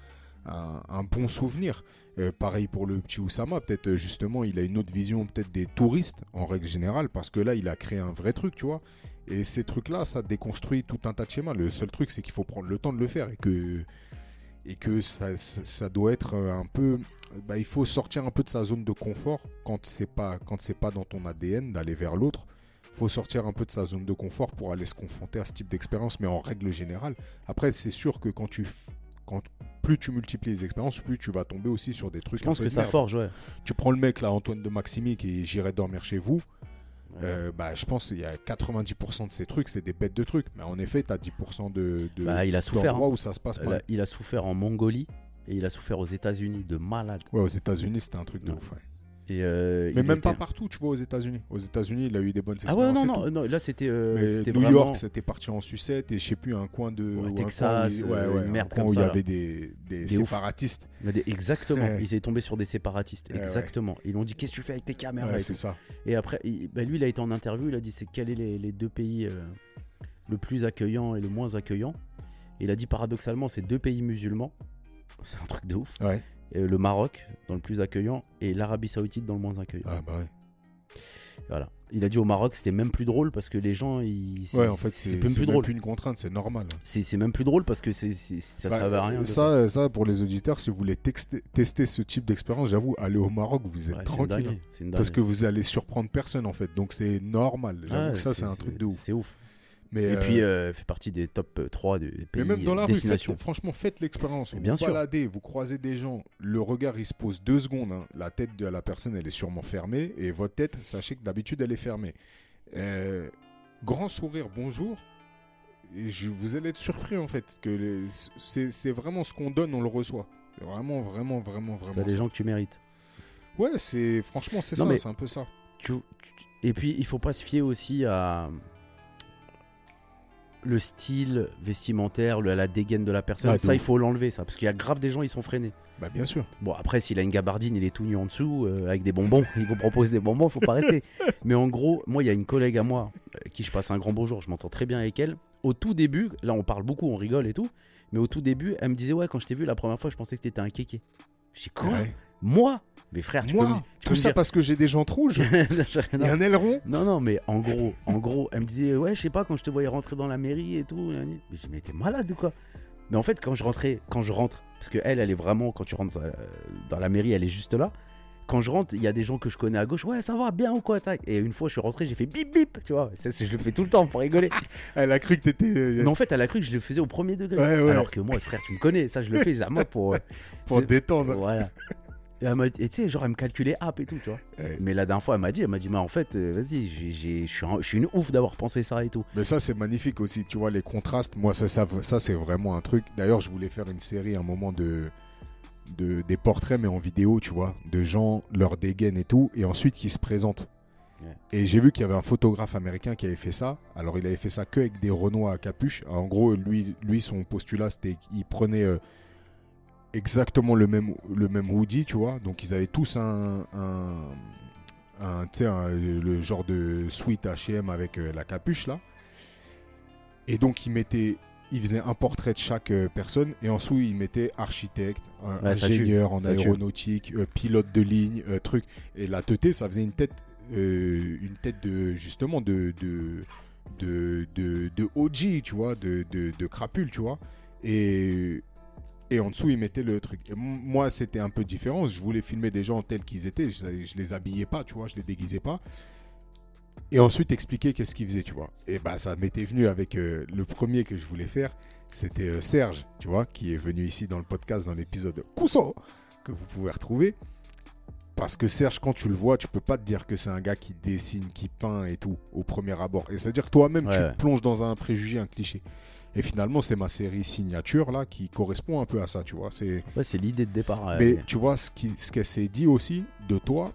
un, un bon souvenir Euh, pareil pour le petit Oussama peut-être euh, justement il a une autre vision peut-être des touristes en règle générale parce que là il a créé un vrai truc tu vois. Et ces trucs là ça déconstruit tout un tas de schémas. Le seul truc c'est qu'il faut prendre le temps de le faire et que ça, doit être un peu bah, il faut sortir un peu de sa zone de confort quand c'est pas pas dans ton ADN d'aller vers l'autre. Faut sortir un peu de sa zone de confort pour aller se confronter à ce type d'expérience mais en règle générale. Après c'est sûr que quand tu quand plus tu multiplies les expériences plus tu vas tomber aussi sur des trucs je pense que ça merde. forge, ouais. tu prends le mec là Antoine de Maximi qui j'irai dormir chez vous Ouais. euh, bah je pense qu'il y a 90% de ces trucs c'est des bêtes de trucs mais en effet tu as 10% de, de Bah, il a souffert. où ça se passe Il a- mal il a souffert en Mongolie et il a souffert aux États-Unis de malade. ouais aux États-Unis c'était un truc de ouf ouais. Et euh, Mais même était- pas partout, tu vois, aux États-Unis. Aux États-Unis, il a eu des bonnes Ah ouais, expériences. non, non, là c'était euh, New vraiment. York, c'était parti en sucette et je sais plus un coin de Ouais, ou un Texas, coin euh, ouais, une un merde coin comme où il y ça, avait des, des séparatistes. Des- Exactement, ils étaient tombés sur des séparatistes. Exactement. Ils lui ont dit Qu'est-ce que tu fais avec tes caméras c'est ça. Et après, il- bah, lui, il a été en interview, il a dit c'est quels est les, les deux pays euh, le plus accueillant et le moins accueillant. Il a dit paradoxalement, c'est deux pays musulmans. C'est un truc de ouf. Ouais. Le Maroc dans le plus accueillant et l'Arabie Saoudite dans le moins accueillant. Ah bah ouais. Voilà. Il a dit au Maroc c'était même plus drôle parce que les gens ils Ouais, en fait, c'est même plus même drôle. plus une contrainte, c'est normal. C'est même plus drôle parce que c'est ça Bah, servait à rien. de- Ça, ça, pour les auditeurs, si vous voulez texter- tester ce type d'expérience, j'avoue, aller au Maroc, vous êtes Ouais, c'est une tranquille. une Parce que vous allez surprendre personne, en fait. Donc c'est normal. J'avoue que ça, c'est un truc de ouf. C'est ouf. Mais, Et euh, puis, euh, fait partie des top 3 des pays Mais même dans la euh, rue, destinations. faites- franchement, faites l'expérience. Vous bien vous sûr. baladez, vous croisez des gens, le regard il se pose deux secondes. hein. La tête de la personne elle est sûrement fermée et votre tête, sachez que d'habitude elle est fermée. Euh, grand sourire, bonjour. Et je, vous allez être surpris en fait que c'est c'est vraiment ce qu'on donne, on le reçoit. C'est vraiment, vraiment, vraiment, vraiment. des ça. gens que tu mérites. Ouais, c'est franchement c'est ça, c'est un peu ça. Tu- tu- et puis, il faut pas se fier aussi à le style vestimentaire, le- la dégaine de la personne. Ah, ça, il faut l'enlever, ça. Parce qu'il y a grave des gens, ils sont freinés. Bah bien sûr. Bon, après, s'il a une gabardine, il est tout nu en dessous, euh, avec des bonbons, il vous propose des bonbons, faut pas rester. Mais en gros, moi, il y a une collègue à moi, euh, qui je passe un grand bonjour, je m'entends très bien avec elle. Au tout début, là, on parle beaucoup, on rigole et tout. Mais au tout début, elle me disait, ouais, quand je t'ai vu la première fois, je pensais que t'étais un kéké. Je dis, quoi? Ouais. Moi Mais frère, tu Moi, peux me- tu peux tout me ça dire- parce que j'ai des jantes rouges et un aileron. non, non, mais en gros, en gros, elle me disait, ouais, je sais pas, quand je te voyais rentrer dans la mairie et tout. Mais je dis, mais t'es malade ou quoi? Mais en fait, quand je rentrais, quand je rentre, parce que elle, elle est vraiment, quand tu rentres euh, dans la mairie, elle est juste là. Quand je rentre, il y a des gens que je connais à gauche, ouais, ça va bien ou quoi, tac. Et une fois, je suis rentré, j'ai fait bip bip, tu vois. Ça, je le fais tout le temps pour rigoler. Elle a cru que t'étais euh, Mais en fait, elle a cru que je le faisais au premier degré. Ouais, ouais. Alors que moi, frère, tu me connais, ça, je le fais à moi pour. euh, pour détendre. Voilà. Et elle m'a- et tu sais, genre, elle me calculait app et tout, tu vois. Ouais. Mais la dernière fois, elle m'a dit, elle m'a dit, mais en fait, euh, vas-y, j'ai- j'ai- je suis un- je suis une ouf d'avoir pensé ça et tout. Mais ça, c'est magnifique aussi. Tu vois, les contrastes. Moi, ça, ça, ça c'est vraiment un truc. D'ailleurs, je voulais faire une série à un moment de, de des portraits, mais en vidéo, tu vois, de gens, leur dégaine et tout, et ensuite qui se présentent. Ouais. Et j'ai vu qu'il y avait un photographe américain qui avait fait ça. Alors, il avait fait ça que avec des Renois à capuche. En gros, lui, lui son postulat, c'était qu'il prenait euh, exactement le même, le même hoodie, tu vois. Donc, ils avaient tous un, un, un, tu sais, un- le genre de suite H&M avec euh, la capuche là. Et donc il mettait, il faisait un portrait de chaque euh, personne et en dessous il mettait architecte, un- Ouais, ingénieur en aéronautique, euh, pilote de ligne, truc. Et la teuté, ça faisait une tête, une tête de justement de de de, de, de OG, tu vois, de, de, de crapule, tu vois. Et et en dessous, ils mettaient le truc. Et moi, c'était un peu différent. Je voulais filmer des gens tels qu'ils étaient. Je, je les habillais pas, tu vois, je les déguisais pas. Et ensuite, expliquer qu'est-ce qu'ils faisaient, tu vois. Et bah, ça m'était venu avec euh, le premier que je voulais faire. C'était euh, Serge, tu vois, qui est venu ici dans le podcast dans l'épisode Cousso, que vous pouvez retrouver. Parce que Serge, quand tu le vois, tu peux pas te dire que c'est un gars qui dessine, qui peint et tout au premier abord. Et c'est-à-dire que toi-même, tu Ouais, ouais. te plonges dans un préjugé, un cliché. Et finalement, c'est ma série signature là qui correspond un peu à ça, tu vois. C'est Ouais, c'est l'idée de départ. ouais. mais tu vois, ce qui- ce qu'elle s'est dit aussi de toi,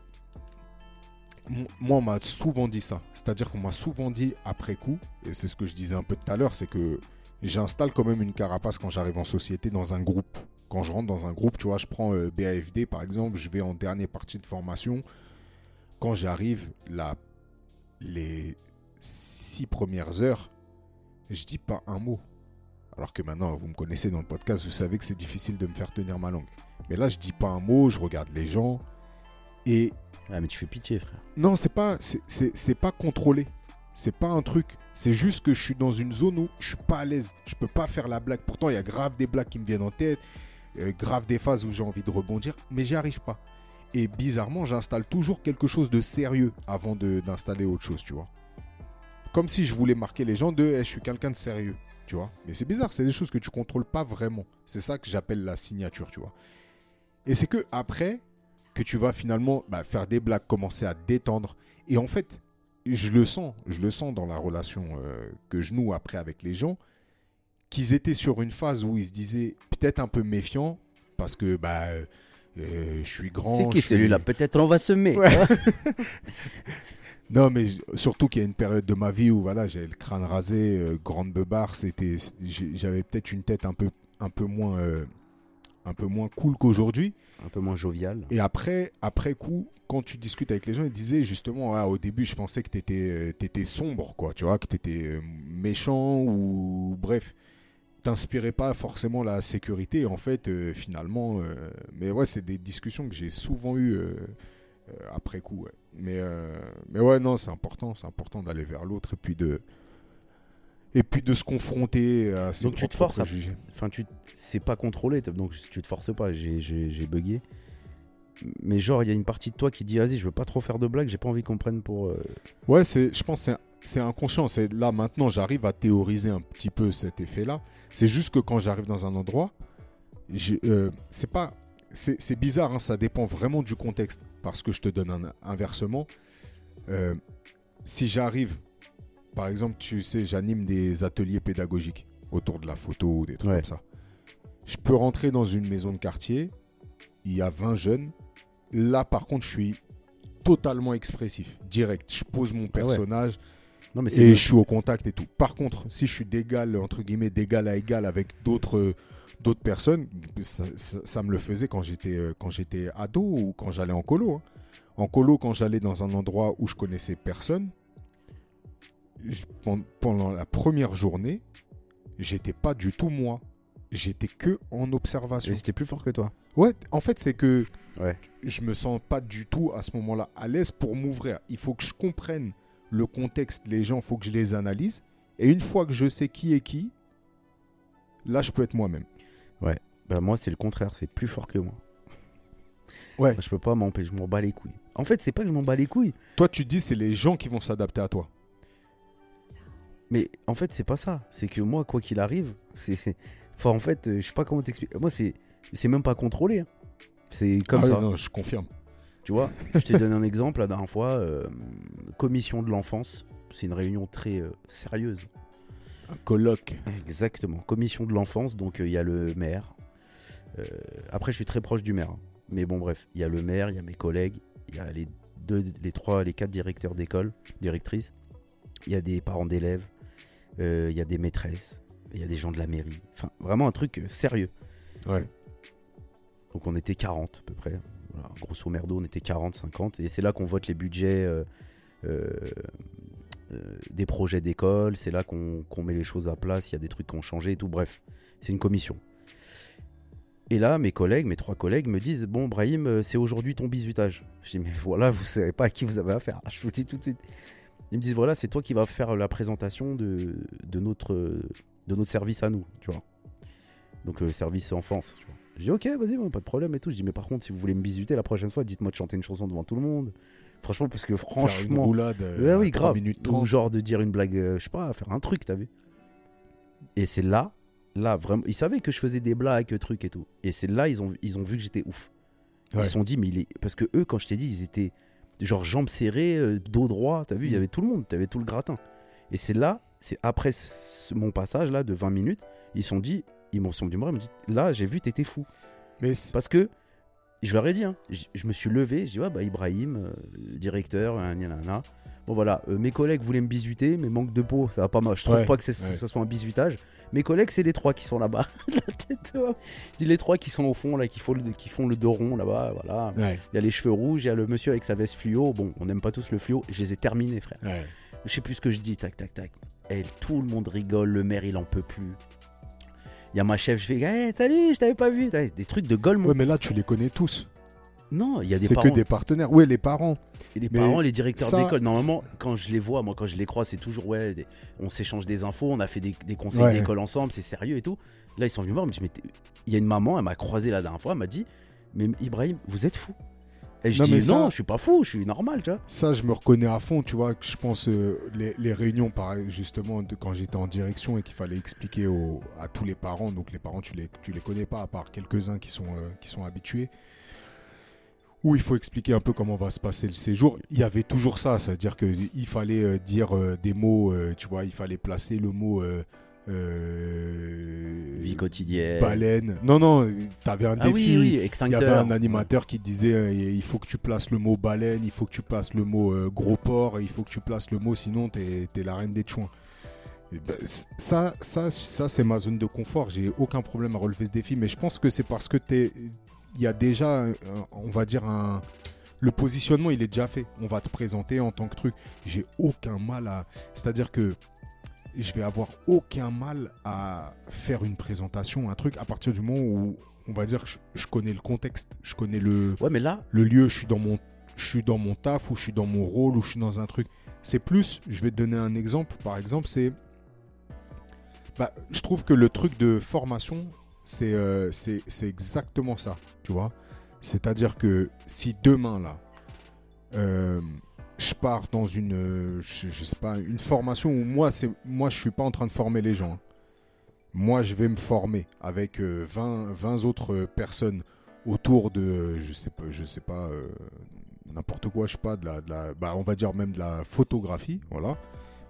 moi, on m'a souvent dit ça. C'est-à-dire qu'on m'a souvent dit après coup, et c'est ce que je disais un peu tout à l'heure, c'est que j'installe quand même une carapace quand j'arrive en société dans un groupe. Quand je rentre dans un groupe, tu vois, je prends euh, BAFD par exemple, je vais en dernière partie de formation. Quand j'arrive, la, les six premières heures, je dis pas un mot. Alors que maintenant, vous me connaissez dans le podcast, vous savez que c'est difficile de me faire tenir ma langue. Mais là, je dis pas un mot, je regarde les gens. Et Ouais, mais tu fais pitié, frère. non, c'est pas, c'est- c'est c'est pas contrôlé. C'est pas un truc. C'est juste que je suis dans une zone où je suis pas à l'aise. Je peux pas faire la blague. Pourtant, il y a grave des blagues qui me viennent en tête, euh, grave des phases où j'ai envie de rebondir, mais j'y arrive pas. Et bizarrement, j'installe toujours quelque chose de sérieux avant de- d'installer autre chose, tu vois. Comme si je voulais marquer les gens de Eh, je suis quelqu'un de sérieux, tu vois. Mais c'est bizarre, c'est des choses que tu contrôles pas vraiment. C'est ça que j'appelle la signature, tu vois. Et c'est que après que tu vas finalement bah, faire des blagues, commencer à te détendre. Et en fait, je le sens, je le sens dans la relation euh, que je noue après avec les gens, qu'ils étaient sur une phase où ils se disaient peut-être un peu méfiants parce que bah euh, je suis grand. C'est qui suis- celui-là? Peut-être on va semer. Ouais. Non, mais surtout qu'il y a une période de ma vie où voilà, j'avais le crâne rasé, euh, grande beubare, c'était, j'ai- j'avais peut-être une tête un peu, un peu moins, euh, un peu moins cool qu'aujourd'hui. Un peu moins jovial. Et après, après coup, quand tu discutes avec les gens, ils disaient justement, ah, au début, je pensais que tu étais, sombre, quoi, tu vois, que tu étais méchant ou bref, t'inspirais pas forcément la sécurité. En fait, euh, finalement, euh, mais ouais, c'est des discussions que j'ai souvent eues euh, euh, après coup. ouais. Mais, euh, mais ouais, non, c'est important, c'est important d'aller vers l'autre et puis de. Et puis de se confronter à ses Donc tu te forces à-. Enfin, tu c'est pas contrôlé, donc tu te forces pas. J'ai- bugué. Mais genre, il y a une partie de toi qui dit Vas-y, je veux pas trop faire de blagues, j'ai pas envie qu'on prenne pour. euh, Ouais, c'est, je pense que c'est, c'est inconscient. C'est là maintenant, j'arrive à théoriser un petit peu cet effet-là. C'est juste que quand j'arrive dans un endroit, euh, c'est pas, c'est bizarre. hein, ça dépend vraiment du contexte. Parce que je te donne un inversement. Euh, si j'arrive, par exemple, tu sais, j'anime des ateliers pédagogiques autour de la photo ou des trucs Ouais. comme ça. Je peux rentrer dans une maison de quartier. Il y a 20 jeunes. Là, par contre, je suis totalement expressif, direct. Je pose mon ouais. personnage Non, mais et je suis au contact et tout. Par contre, si je suis d'égal, entre guillemets, d'égal à égal avec d'autres d'autres personnes, ça, ça- ça me le faisait quand j'étais euh, quand j'étais ado ou quand j'allais en colo. hein. En colo, quand j'allais dans un endroit où je connaissais personne, je- pendant la première journée, j'étais pas du tout moi. j'étais que en observation. Et c'était plus fort que toi. Ouais, en fait, c'est que Ouais. je me sens pas du tout à ce moment-là à l'aise pour m'ouvrir. Il faut que je comprenne le contexte, les gens, il faut que je les analyse. Et une fois que je sais qui est qui, là, je peux être moi-même. Bah, moi, c'est le contraire, c'est plus fort que moi. Ouais. Moi, je peux pas m'empêcher, je m'en bats les couilles. En fait, c'est pas que je m'en bats les couilles, Toi, tu dis c'est les gens qui vont s'adapter à toi. mais en fait, c'est pas ça. C'est que moi, quoi qu'il arrive, c'est. Enfin, en fait, euh, je sais pas comment t'expliquer. Moi, c'est c'est même pas contrôlé. hein. C'est comme Ah oui, ça. non, je confirme. Tu vois, je t'ai donné un exemple la dernière fois. euh, commission de l'enfance. C'est une réunion très euh, sérieuse. Un colloque. Exactement. Commission de l'enfance. Donc, euh, il y a le maire. Euh, après, je suis très proche du maire. hein. Mais bon, bref. Il y a le maire, il y a mes collègues. Il y a les deux, les trois, les quatre directeurs d'école, directrices. Il y a des parents d'élèves. euh, Il y a des maîtresses. Il y a des gens de la mairie. Enfin, vraiment un truc euh, sérieux. Ouais. Donc on était 40 à peu près. Voilà, grosso merdo, on était 40, 50. Et c'est là qu'on vote les budgets euh, euh, euh, des projets d'école. C'est là qu'on met les choses à place. Il y a des trucs qui ont changé et tout. Bref, c'est une commission. Et là, mes collègues, mes trois collègues me disent Bon, Brahim, euh, c'est aujourd'hui ton bisutage. Je dis Mais voilà, vous savez pas à qui vous avez affaire. Je vous dis tout de suite. Ils me disent Voilà, c'est toi qui vas faire la présentation de, notre, de notre service à nous, tu vois. Donc, le service enfance. Je dis ok, vas-y, pas de problème et tout. Je dis mais par contre, si vous voulez me bisuter la prochaine fois, dites-moi de chanter une chanson devant tout le monde. Franchement, parce que Faire une franchement, roulade. euh, ouais, oui, grave. minutes Ou 30. genre de dire une blague, euh, je sais pas, faire un truc, t'as vu. Et c'est là, là vraiment, ils savaient que je faisais des blagues, trucs et tout. Et c'est là, ils ont, ils ont vu que j'étais ouf. Ils se sont dit mais il est, parce que eux, quand je t'ai dit, ils étaient genre jambes serrées, euh, dos droit, t'as vu, il y Mm. avait tout le monde, t'avais tout le gratin. Et c'est là, c'est après mon passage là de 20 minutes, ils sont dit, ils m'ont sont me voir, ils m'ont dit là, j'ai vu, t'étais fou. Mais Parce que je leur ai dit, hein, je me suis levé, je dis ouais bah Ibrahim, euh, directeur, nanana. Bon voilà, euh, mes collègues voulaient me bisuter, mais manque de peau, ça va pas mal. Je trouve Ouais, pas que ouais. ça soit un bisutage. Mes collègues, c'est les trois qui sont là-bas. La tête, ouais. Je dis les trois qui sont au fond là, qui font le, qui font le dos rond là-bas, voilà. Ouais, Il y a les cheveux rouges, il y a le monsieur avec sa veste fluo. Bon, on n'aime pas tous le fluo. Je les ai terminés, frère. Je sais plus ce que je dis, tac, tac, tac. Et tout le monde rigole, le maire, il en peut plus. Il y a ma chef, je fais, hey, salut, je t'avais pas vu. Des trucs de golemon. Ouais, mais là, tu les connais tous. Non, il y a des C'est parents. que des partenaires. Ouais, les parents. Et les Mais parents, les directeurs d'école, normalement, quand je les vois, moi, quand je les crois, c'est toujours, ouais, des- on s'échange des infos, on a fait des, des conseils Ouais. d'école ensemble, c'est sérieux et tout. Là, ils sont venus me voir, mais il y a une maman, elle m'a croisé la dernière fois, elle m'a dit, mais Ibrahim, vous êtes fou. Et je Non, dis, mais ça- non, je suis pas fou, je suis normal, tu vois. Ça, je me reconnais à fond, tu vois. Je pense euh, les, les réunions, pareil, justement, de quand j'étais en direction et qu'il fallait expliquer à tous les parents. Donc les parents, tu les, tu les connais pas, à part quelques-uns qui sont, euh, qui sont habitués. Où il faut expliquer un peu comment va se passer le séjour. Il y avait toujours ça, c'est-à-dire qu'il fallait euh, dire euh, des mots, tu vois, il fallait placer le mot euh, Vie quotidienne. baleine. Non, non, t'avais un Ah défi. oui, oui, Il y avait un animateur qui disait euh, il faut que tu places le mot baleine, il faut que tu places le mot euh, gros porc, il faut que tu places le mot sinon t'es es la reine des chouins. Ben, ça, ça, ça c'est ma zone de confort. J'ai aucun problème à relever ce défi, mais je pense que c'est parce que t'es, il y a déjà, on va dire un, le positionnement il est déjà fait. On va te présenter en tant que truc. J'ai aucun mal à, c'est-à-dire que je vais avoir aucun mal à faire une présentation, un truc à partir du moment où on va dire que je, je connais le contexte, je connais le, Ouais, mais là, le lieu, je suis dans mon je suis dans mon taf ou je suis dans mon rôle ou je suis dans un truc. C'est plus, je vais te donner un exemple, par exemple, c'est bah, je trouve que le truc de formation, c'est euh, exactement ça, tu vois. C'est-à-dire que si demain là, euh, je pars dans une, euh, je, sais pas, une formation où moi c'est moi je suis pas en train de former les gens. hein. Moi je vais me former avec euh, 20 20 autres personnes autour de euh, je sais pas je sais pas n'importe quoi je sais pas de la, bah on va dire même de la photographie voilà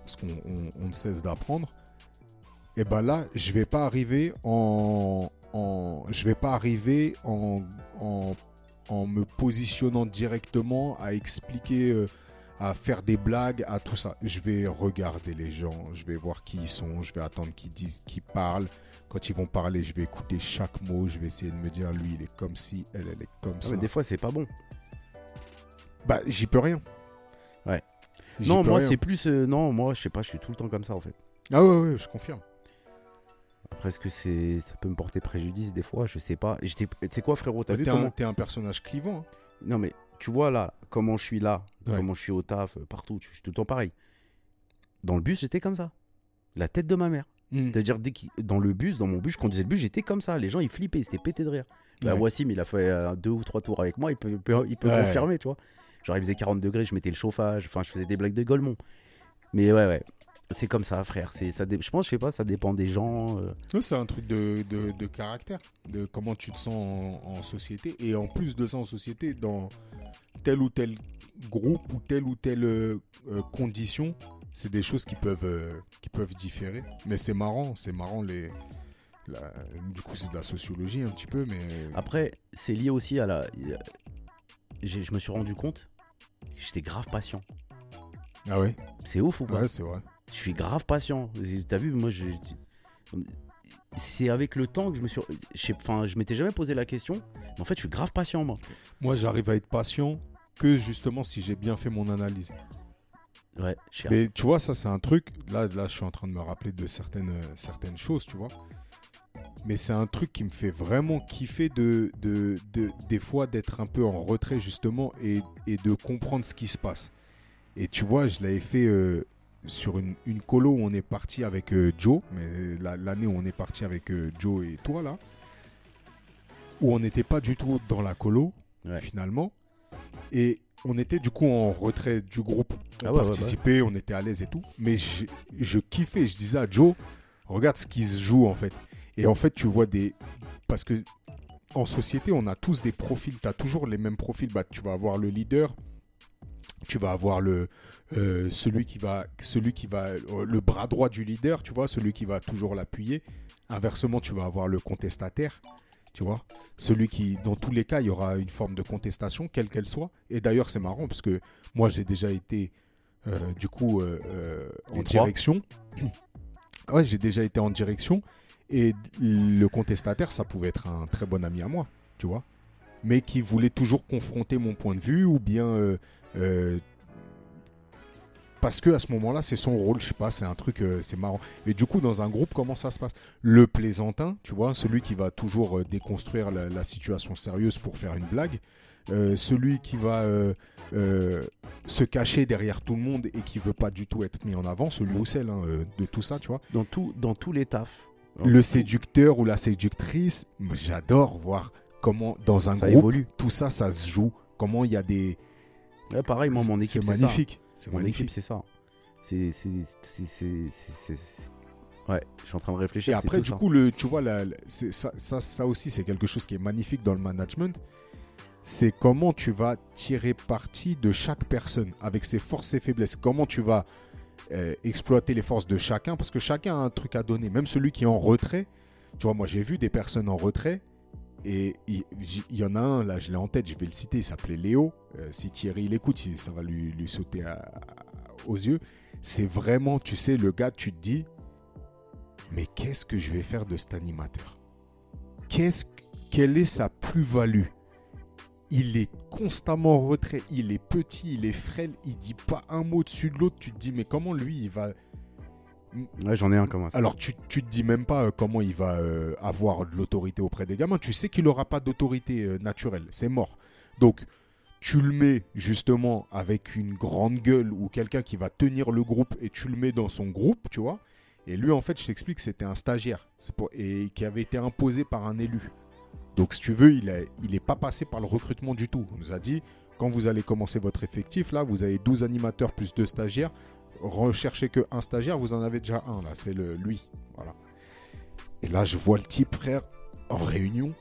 parce qu'on on- on ne cesse d'apprendre et ben là je vais pas arriver en, en je vais pas arriver en, en me positionnant directement à expliquer à faire des blagues à tout ça je vais regarder les gens je vais voir qui ils sont je vais attendre qu'ils disent qu'ils parlent quand ils vont parler, je vais écouter chaque mot, je vais essayer de me dire, lui, il est comme si, elle, elle est comme ouais, ça. mais des fois, c'est pas bon. Bah, j'y peux rien. Ouais. Non, moi, c'est plus. euh, non, moi, je sais pas, je suis tout le temps comme ça, en fait. Ah ouais, ouais, je confirme. Après, est-ce que c'est, ça peut me porter préjudice des fois? Je sais pas. Tu sais quoi, frérot T'as vu T'es comment un, t'es un personnage clivant. hein. Non, mais tu vois là, comment je suis là, Ouais. comment je suis au taf, euh, partout, je suis tout le temps pareil. Dans le bus, j'étais comme ça. La tête de ma mère. C'est-à-dire, dès dans le bus, dans mon bus, je conduisais le bus, j'étais comme ça. Les gens, ils flippaient, ils étaient pétés de rire. Bah, Ouais. Wassim, il a fait euh, deux ou trois tours avec moi, il peut, il peut, il peut Ouais. confirmer, tu vois. Genre, il faisait 40 degrés, je mettais le chauffage, enfin, je faisais des blagues de Golemont. Mais ouais, ouais. C'est comme ça, frère. C'est, ça Je pense, je sais pas, ça dépend des gens. euh. Ouais, C'est un truc de, de- de caractère, de comment tu te sens en, en société. Et en plus de ça, en société, dans tel ou tel groupe ou telle ou telle euh, euh, condition, c'est des choses qui peuvent, euh, qui peuvent différer. Mais c'est marrant, c'est marrant. Les, la- du coup, c'est de la sociologie un petit peu, mais Après, c'est lié aussi à la. Je me suis rendu compte, j'étais grave patient. ah ouais, C'est ouf ou pas? Ouais, c'est vrai. Je suis grave patient. T'as vu, moi, je. C'est avec le temps que je me suis. Enfin, je m'étais jamais posé la question. Mais en fait, je suis grave patient, moi. Moi, j'arrive à être patient que justement si j'ai bien fait mon analyse. Ouais, cher. Mais tu vois, ça, c'est un truc. Là, là, je suis en train de me rappeler de certaines, euh, certaines choses, tu vois. Mais c'est un truc qui me fait vraiment kiffer de, de, de- des fois d'être un peu en retrait, justement, et, et de comprendre ce qui se passe. Et tu vois, je l'avais fait euh, sur une, une colo où on est parti avec euh, Joe, mais la- l'année où on est parti avec euh, Joe et toi, là, où on n'était pas du tout dans la colo, Ouais. finalement. Et on était du coup en retrait du groupe. On Ah ouais, ouais, participait, on était à l'aise et tout. Mais je, je kiffais, je disais à Joe, regarde ce qui se joue en fait. Et en fait, tu vois des. Parce que en société, on a tous des profils. Tu as toujours les mêmes profils. Bah, tu vas avoir le leader, tu vas avoir le. euh, celui qui va celui qui va euh, le bras droit du leader tu vois celui qui va toujours l'appuyer. Inversement tu vas avoir le contestataire tu vois. Celui qui dans tous les cas il y aura une forme de contestation quelle qu'elle soit. Et d'ailleurs c'est marrant parce que moi j'ai déjà été euh, du coup euh, en direction. Ouais j'ai déjà été en direction. Et le contestataire ça pouvait être un très bon ami à moi tu vois. Mais qui voulait toujours confronter mon point de vue ou bien euh, euh, parce que à ce moment-là, c'est son rôle, je sais pas, c'est un truc, euh, c'est marrant. Mais du coup, dans un groupe, comment ça se passe? Le plaisantin, tu vois, celui qui va toujours euh, déconstruire la, la situation sérieuse pour faire une blague, euh, celui qui va se cacher derrière tout le monde et qui veut pas du tout être mis en avant, celui ou celle hein, de tout ça, tu vois. Dans, tout, dans tous les tafs. Le séducteur ou la séductrice, j'adore voir comment dans un ça groupe évolue. tout ça, ça se joue. Comment il y a des. Ouais, pareil, moi, mon équipe, c'est magnifique. C'est Mon équipe, c'est ça. C'est. Ouais, je suis en train de réfléchir. Et après, du ça. coup, le, tu vois, la- la- c'est- ça, ça, ça aussi, c'est quelque chose qui est magnifique dans le management. C'est comment tu vas tirer parti de chaque personne avec ses forces et faiblesses. Comment tu vas euh, exploiter les forces de chacun parce que chacun a un truc à donner. Même celui qui est en retrait. Tu vois, moi, j'ai vu des personnes en retrait et il, y en a un, là, je l'ai en tête, je vais le citer, il s'appelait Léo. Euh, si Thierry l'écoute, ça va lui, sauter aux yeux. C'est vraiment, tu sais, le gars, tu te dis, mais qu'est-ce que je vais faire de cet animateur? Qu'est-ce que- Quelle est sa plus-value? Il est constamment en retrait, il est petit, il est frêle, il dit pas un mot dessus de l'autre. Tu te dis, mais comment lui, il va. J'en ai un comme ça. Alors, tu, tu te dis même pas euh, comment il va euh, avoir de l'autorité auprès des gamins. Tu sais qu'il n'aura pas d'autorité euh, naturelle. C'est mort. Donc, tu le mets justement avec une grande gueule ou quelqu'un qui va tenir le groupe et tu le mets dans son groupe, tu vois. Et lui, en fait, je t'explique, c'était un stagiaire et qui avait été imposé par un élu. Donc, si tu veux, il n'est il pas passé par le recrutement du tout. On nous a dit, quand vous allez commencer votre effectif, là, vous avez 12 animateurs plus 2 stagiaires. Recherchez que un stagiaire, vous en avez déjà un, là, c'est le, lui. Voilà. Et là, je vois le type, frère, en réunion.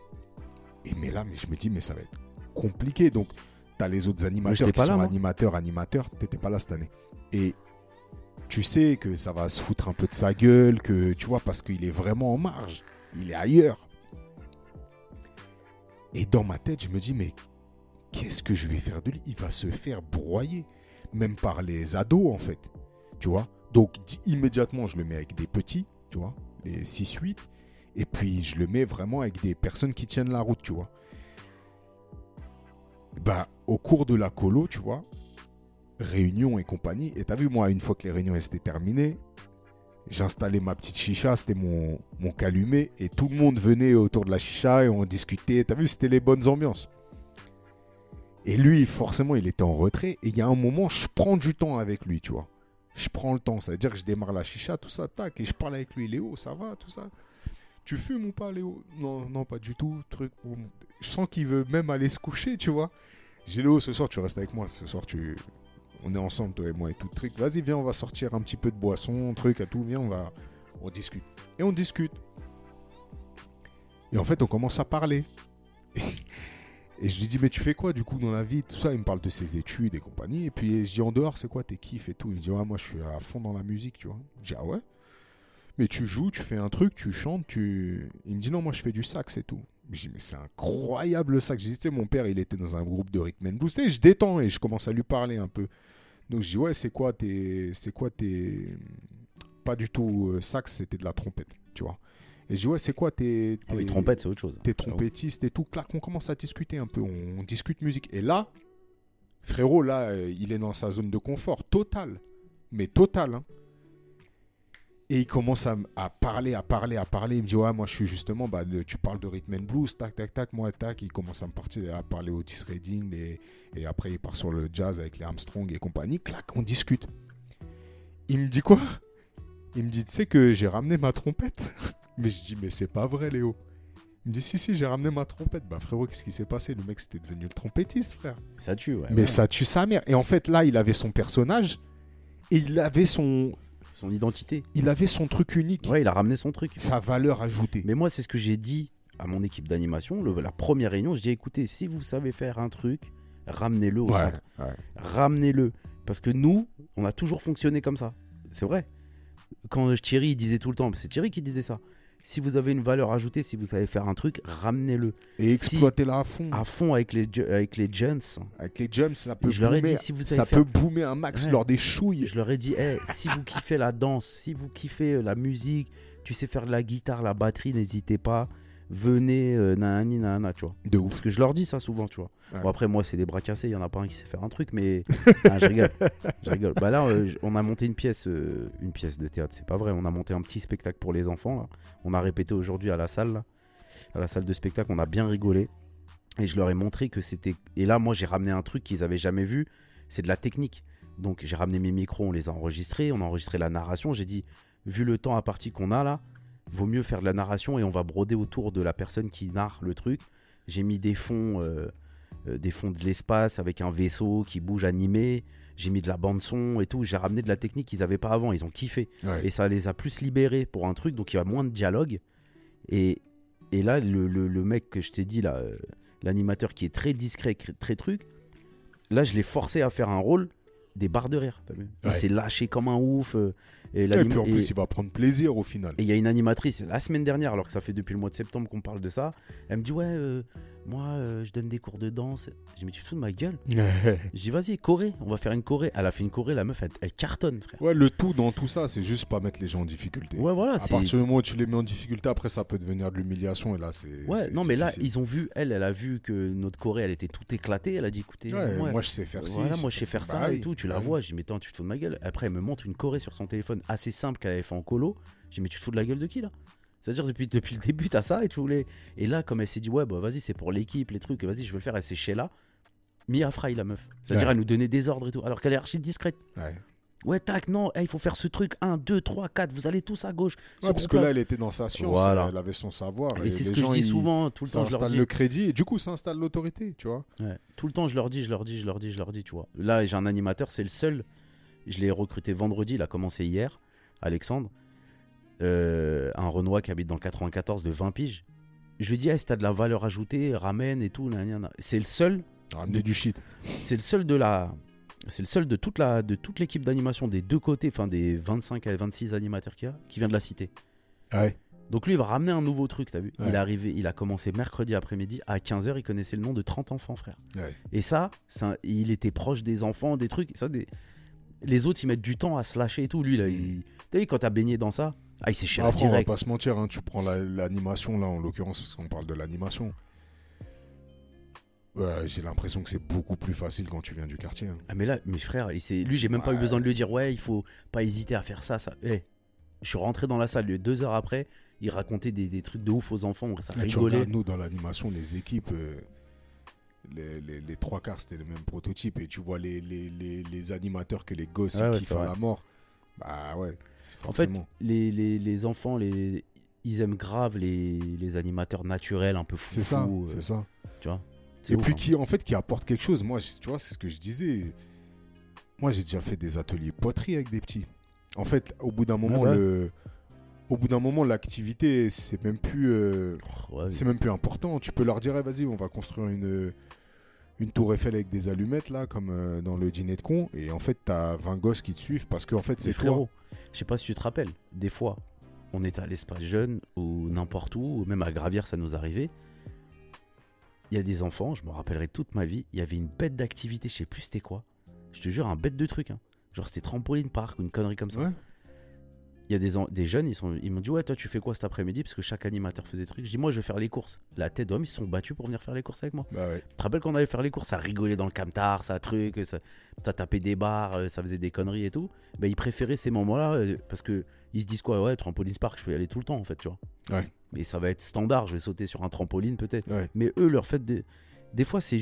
Et mais là, mais je me dis, mais ça va être compliqué. Donc, tu as les autres animateurs qui pas sont là, animateurs, animateurs. T'étais pas là cette année. Et tu sais que ça va se foutre un peu de sa gueule, que tu vois, parce qu'il est vraiment en marge. Il est ailleurs. Et dans ma tête, je me dis, mais qu'est-ce que je vais faire de lui? Il va se faire broyer, même par les ados, en fait. Donc, di- immédiatement, je le mets avec des petits, tu vois, les 6-8. Et puis, je le mets vraiment avec des personnes qui tiennent la route, tu vois. Bah, au cours de la colo, tu vois, réunion et compagnie. Et t'as vu, moi, une fois que les réunions étaient terminées, J'installais ma petite chicha, c'était mon, mon calumet, et tout le monde venait autour de la chicha et on discutait. T'as vu, c'était les bonnes ambiances. Et lui, forcément, il était en retrait. Et il y a un moment, je prends du temps avec lui, tu vois. Je prends le temps, ça veut dire que je démarre la chicha, tout ça, tac, et je parle avec lui. Léo, ça va, tout ça. Tu fumes ou pas, Léo? Non, non, pas du tout. Truc. Je sens qu'il veut même aller se coucher, tu vois. J'ai Léo, ce soir, tu restes avec moi. Ce soir, tu. On est ensemble, toi et moi et tout. Truc. Vas-y, viens, on va sortir un petit peu de boisson, truc, à tout. Viens, on va. On discute. Et on discute. Et en fait, on commence à parler. Et je lui dis, mais tu fais quoi du coup dans la vie Tout ça, il me parle de ses études et compagnie. Et puis je dis, en dehors, c'est quoi tes kiffs et tout? Il dit, ouais, moi je suis à fond dans la musique, tu vois. Je dis, ah ouais? Mais tu joues, tu fais un truc, tu chantes, tu. Il me dit, non, moi je fais du sax et tout. Je dis, mais c'est incroyable le sax. J'ai mon père, il était dans un groupe de rhythm and blues. Je détends et je commence à lui parler un peu. Donc je dis, ouais, c'est quoi tes. C'est quoi tes. Pas du tout euh, sax, c'était de la trompette, tu vois. Et je dis, ouais, c'est quoi tes. Ah oui, tes- trompette, c'est autre chose. t'es trompettistes et tout. Clac, on commence à discuter un peu, on, on discute musique. Et là, frérot, là, euh, il est dans sa zone de confort totale. Mais totale, hein. Et il commence à, parler, à parler, à parler. Il me dit, ouais, moi, je suis justement, bah, le- tu parles de rhythm and blues, tac, tac, tac, moi, tac. Il commence à me partir, à parler Otis Redding, les- et après, il part sur le jazz avec les Armstrong et compagnie. Clac, on discute. Il me dit quoi? Il me dit, tu sais que j'ai ramené ma trompette Mais je dis, mais c'est pas vrai, Léo. Il me dit, si, si, j'ai ramené ma trompette. Bah, frérot, qu'est-ce qui s'est passé? Le mec, c'était devenu le trompettiste, frère. Ça tue, ouais. mais ouais. ça tue sa mère. Et en fait, là, il avait son personnage. Et il avait son, Son identité. il avait son truc unique. Ouais, il a ramené son truc. Sa valeur ajoutée. Mais moi, c'est ce que j'ai dit à mon équipe d'animation. La première réunion, je dis écoutez, si vous savez faire un truc, ramenez-le au Ouais, centre. ouais. Ramenez-le. Parce que nous, on a toujours fonctionné comme ça. C'est vrai. Quand Thierry il disait tout le temps, c'est Thierry qui disait ça. Si vous avez une valeur ajoutée, si vous savez faire un truc, ramenez-le Et exploitez-la à fond. à fond avec les, avec les jeunes. Avec les jumps, ça peut je boomer, dit, si vous savez ça faire- peut boomer un max Ouais. lors des chouilles. Je leur ai dit, Eh, si vous kiffez la danse, si vous kiffez euh, la musique, tu sais faire de la guitare, la batterie, n'hésitez pas. Venez, euh, nanani, nanana, tu vois. De ouf. Parce que je leur dis ça souvent, tu vois. Ouais. Bon, après, moi, c'est des bras cassés, il y en a pas un qui sait faire un truc, mais. Ah, je rigole. Je rigole. Bah là, euh, on a monté une pièce, euh, une pièce de théâtre, c'est pas vrai. On a monté un petit spectacle pour les enfants, là. On a répété aujourd'hui à la salle, là. À la salle de spectacle, on a bien rigolé. Et je leur ai montré que c'était. Et là, moi, j'ai ramené un truc qu'ils avaient jamais vu, c'est de la technique. Donc, j'ai ramené mes micros, on les a enregistrés, on a enregistré la narration. J'ai dit, vu le temps à partie qu'on a là, vaut mieux faire de la narration et on va broder autour de la personne qui narre le truc. J'ai mis des fonds, euh, euh, des fonds de l'espace avec un vaisseau qui bouge animé. J'ai mis de la bande son et tout. J'ai ramené de la technique qu'ils avaient pas avant. Ils ont kiffé Ouais. et ça les a plus libérés pour un truc. Donc il y a moins de dialogue. Et, et là, le, le- le mec que je t'ai dit là, euh, l'animateur qui est très discret, cr- très truc. Là, je l'ai forcé à faire un rôle des barres de rire. Il Ouais. s'est lâché comme un ouf. euh, et puis en et- plus, il va prendre plaisir au final. et il y a une animatrice, la semaine dernière, alors que ça fait depuis le mois de septembre qu'on parle de ça, elle me dit Ouais, euh, moi, euh, je donne des cours de danse. J'ai dit Mais tu te fous de ma gueule J'ai dit Vas-y, choré, on va faire une choré. Elle a fait une choré, la meuf, elle, elle cartonne, frère. ouais, le tout dans tout ça, c'est juste pas mettre les gens en difficulté. Ouais, voilà. À partir du moment où tu les mets en difficulté, après ça peut devenir de l'humiliation et là c'est. Ouais, non, mais là, ils ont vu, elle, elle a vu que notre choré, elle était tout éclatée. Elle a dit Écoutez, Ouais, moi, moi je sais faire voilà, moi je sais faire Bah ça et tout. Tu bah la vois, j'ai dit Mais attends, tu te fous de ma gueule. Après, elle me montre une choré sur son téléphone assez simple qu'elle avait fait en colo. J'ai dit Mais tu te fous de la gueule de qui là? C'est-à-dire, depuis, depuis le début, t'as ça et tu voulais. Et là, comme elle s'est dit Ouais, bah vas-y, c'est pour l'équipe, les trucs, vas-y, je veux le faire. Elle s'est chez là. Mia Fry, la meuf. C'est-à-dire, Ouais. elle nous donnait des ordres et tout. Alors qu'elle est archi discrète. Ouais. Ouais, tac, non, il faut faire ce truc. 1, 2, 3, 4, vous allez tous à gauche. Ouais, parce que là, elle était dans sa science, Voilà. elle avait son savoir. Et c'est ce que je gens, dis ils- souvent, tout le Ça temps, je leur installe dis. le crédit et du coup, ça installe l'autorité, tu vois. Ouais. Tout le temps, je leur dis, je leur dis, je leur dis, je leur dis, tu vois. Là, j'ai un animateur, c'est le seul. Je l'ai recruté vendredi, il a commencé hier, Alexandre. Euh, un Renoir qui habite dans le 94 de 20 piges. Je lui dis, eh, si t'as de la valeur ajoutée, ramène et tout. C'est le seul, Ramener du shit. c'est le seul de la. C'est le seul de toute la de toute l'équipe d'animation des deux côtés, enfin des 25 à 26 animateurs qu'il y a, qui vient de la cité. Ouais. Donc lui, il va ramener un nouveau truc, t'as vu Ouais. Il est arrivé, il a commencé mercredi après-midi, à 15h, il connaissait le nom de 30 enfants, frère. Ouais. Et ça, un- il était proche des enfants, des trucs. Ça, des... Les autres, ils mettent du temps à se lâcher et tout. Lui, là, il... t'as vu, quand t'as baigné dans ça, ah, il s'est cher Après, on va pas se mentir, hein, tu prends la- l'animation, là, en l'occurrence, parce qu'on parle de l'animation. J'ai l'impression que c'est beaucoup plus facile quand tu viens du quartier. hein. Ah, mais là, mes frères, lui, j'ai même pas eu besoin de lui dire, ouais, il faut pas hésiter à faire ça, ça. Eh, Je suis rentré dans la salle deux heures après, il racontait des, des trucs de ouf aux enfants. Ça Là, rigolait. nous, dans l'animation, les équipes, euh, les, les- les trois quarts, c'était le même prototype. Et tu vois les, les, les, les animateurs que les gosses ouais, qui font la mort. Bah ouais, En fait, les, les, les enfants, les, ils aiment grave les, les animateurs naturels, un peu fous. c'est ça, euh, c'est ça. Tu vois Et ouf, puis hein. qui, en fait, qui apporte quelque chose. Moi, tu vois, c'est ce que je disais. Moi, j'ai déjà fait des ateliers poterie avec des petits. En fait, au bout d'un moment, ouais. le... Au bout d'un moment, l'activité, c'est même plus, euh, Oh, ouais, c'est même plus important. Tu peux leur dire, Eh, vas-y, on va construire une, une tour Eiffel avec des allumettes là, comme euh, dans le dîner de con. Et en fait, t'as 20 gosses qui te suivent parce qu'en fait, Mais c'est frérot, je sais pas si tu te rappelles, des fois, on était à l'espace jeune ou n'importe où, ou même à Gravière, ça nous arrivait. Il y a des enfants, je me rappellerai toute ma vie, il y avait une bête d'activité, je sais plus c'était quoi. Je te jure, un bête de truc. hein. Genre c'était trampoline park ou une connerie comme ça. Ouais. Il y a des, jeunes, ils, sont, ils m'ont dit Ouais, toi, tu fais quoi cet après-midi? Parce que chaque animateur faisait des trucs. Je dis Moi, je vais faire les courses. La tête d'homme, ils se sont battus pour venir faire les courses avec moi. Bah ouais. Tu te rappelles quand on allait faire les courses, ça rigolait dans le camtar, ça truc, ça, ça tapait des barres, euh, ça faisait des conneries et tout. Ben, ils préféraient ces moments-là euh, parce que ils se disent quoi? Ouais, trampoline park, je peux y aller tout le temps en fait, tu vois. Ouais. Mais ça va être standard, je vais sauter sur un trampoline peut-être. Ouais. Mais eux, leur fait des. Des fois, c'est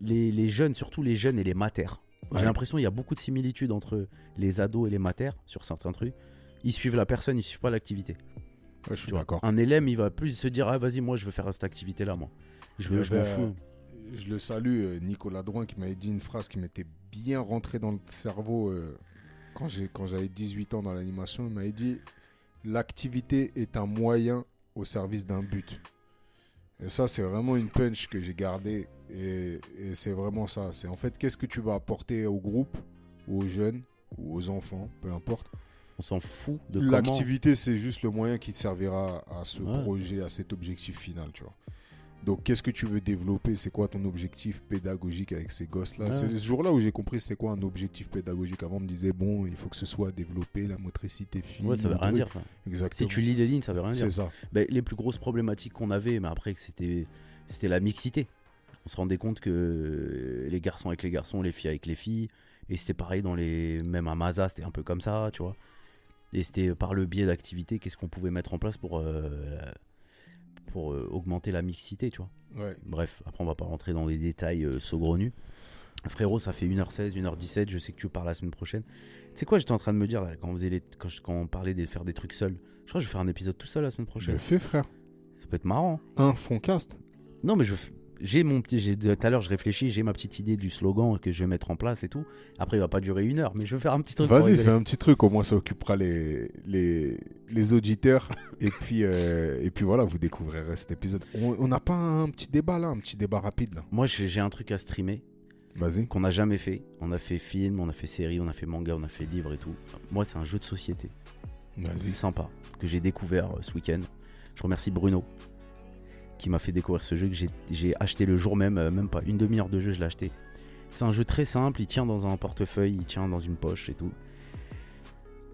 les, les jeunes, surtout les jeunes et les matères. J'ai l'impression qu'il y a beaucoup de similitudes entre les ados et les matères sur certains trucs. Ils suivent la personne, ils suivent pas l'activité. Ouais, je suis d'accord. Un élève, il va plus se dire Ah, vas-y, moi, je veux faire cette activité-là, moi. Je, veux, y je m'en avait, fous. Je le salue, euh, Nicolas Drouin, qui m'avait dit une phrase qui m'était bien rentrée dans le cerveau euh, quand j'ai- quand j'avais 18 ans dans l'animation. Il m'avait dit L'activité est un moyen au service d'un but. Et ça, c'est vraiment une punch que j'ai gardée. Et, et c'est vraiment ça. C'est en fait, qu'est-ce que tu vas apporter au groupe, ou aux jeunes, ou aux enfants, peu importe. On s'en fout de comment. L'activité, c'est juste le moyen qui te servira à ce Ouais. projet, à cet objectif final, tu vois. Donc, qu'est-ce que tu veux développer? C'est quoi ton objectif pédagogique avec ces gosses-là? Ouais. C'est ce jour-là où j'ai compris c'est quoi un objectif pédagogique. Avant, on me disait, bon, il faut que ce soit développé, la motricité fine. Ouais, ça veut rien dire ça. Exactement. Si tu lis les lignes, ça veut rien dire. C'est ça. Ben, les plus grosses problématiques qu'on avait, mais après c'était c'était la mixité. On se rendait compte que les garçons avec les garçons, les filles avec les filles, et c'était pareil dans les même à Maza, c'était un peu comme ça, tu vois. Et c'était par le biais d'activités, qu'est-ce qu'on pouvait mettre en place pour euh, pour euh, augmenter la mixité, tu vois. Ouais. Bref, après on va pas rentrer dans des détails euh, saugrenus. Frérot, ça fait 1h16, 1h17, je sais que tu pars la semaine prochaine. Tu sais quoi, j'étais en train de me dire là, quand on, faisait les, quand, je- quand on parlait de faire des trucs seuls. Je crois que je vais faire un épisode tout seul la semaine Je prochaine. le fais, frère. Ça peut être marrant. Un fondcast. Non, mais je j'ai mon petit. Tout à l'heure, je réfléchis, j'ai ma petite idée du slogan que je vais mettre en place et tout. Après, il va pas durer une heure, mais je vais faire un petit truc. Vas-y, fais un petit truc. Au moins, ça occupera les, les, les auditeurs. et, puis, euh, et puis voilà, vous découvrirez cet épisode. On n'a pas un petit débat là, un petit débat rapide là. Moi, j'ai un truc à streamer Vas-y. qu'on n'a jamais fait. On a fait film, on a fait série, on a fait manga, on a fait livre et tout. Moi, c'est un jeu de société. Vas-y. sympa que j'ai découvert euh, ce week-end. Je remercie Bruno qui m'a fait découvrir ce jeu que j'ai- acheté le jour même, euh, même pas une demi-heure de jeu, je l'ai acheté. C'est un jeu très simple, il tient dans un portefeuille, il tient dans une poche et tout.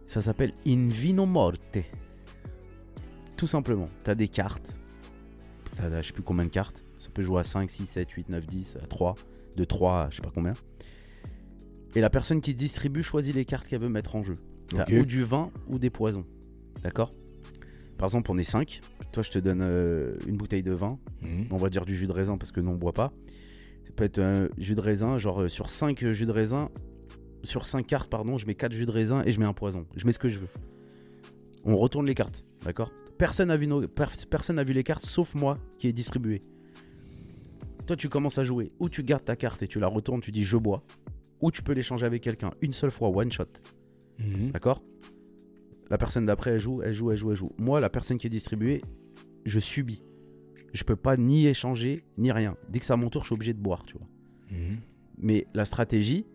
Ça s'appelle Invino Morte. Tout simplement, t'as des cartes. T'as je sais plus combien de cartes. Ça peut jouer à 5, 6, 7, 8, 9, 10, à 3. De 3 à je sais pas combien. Et la personne qui distribue choisit les cartes qu'elle veut mettre en jeu. T'as Ok. ou du vin ou des poisons. D'accord? Par exemple, on est 5. Toi, je te donne euh, une bouteille de vin. Mhm. On va dire du jus de raisin parce que nous, on boit pas. Ça peut être un jus de raisin, genre euh, sur 5 jus de raisin, sur 5 cartes, pardon, je mets 4 jus de raisin et je mets un poison. Je mets ce que je veux. On retourne les cartes, d'accord? Personne n'a vu, nos- personne vu les cartes sauf moi qui ai distribué. Toi, tu commences à jouer. Ou tu gardes ta carte et tu la retournes, tu dis je bois. Ou tu peux l'échanger avec quelqu'un une seule fois, one shot. Mhm. D'accord? La personne d'après, elle joue, elle joue, elle joue, elle joue. Moi, la personne qui est distribuée, je subis. Je peux pas ni échanger, ni rien. Dès que c'est à mon tour, je suis obligé de boire, tu vois. Mhm. Mais la stratégie,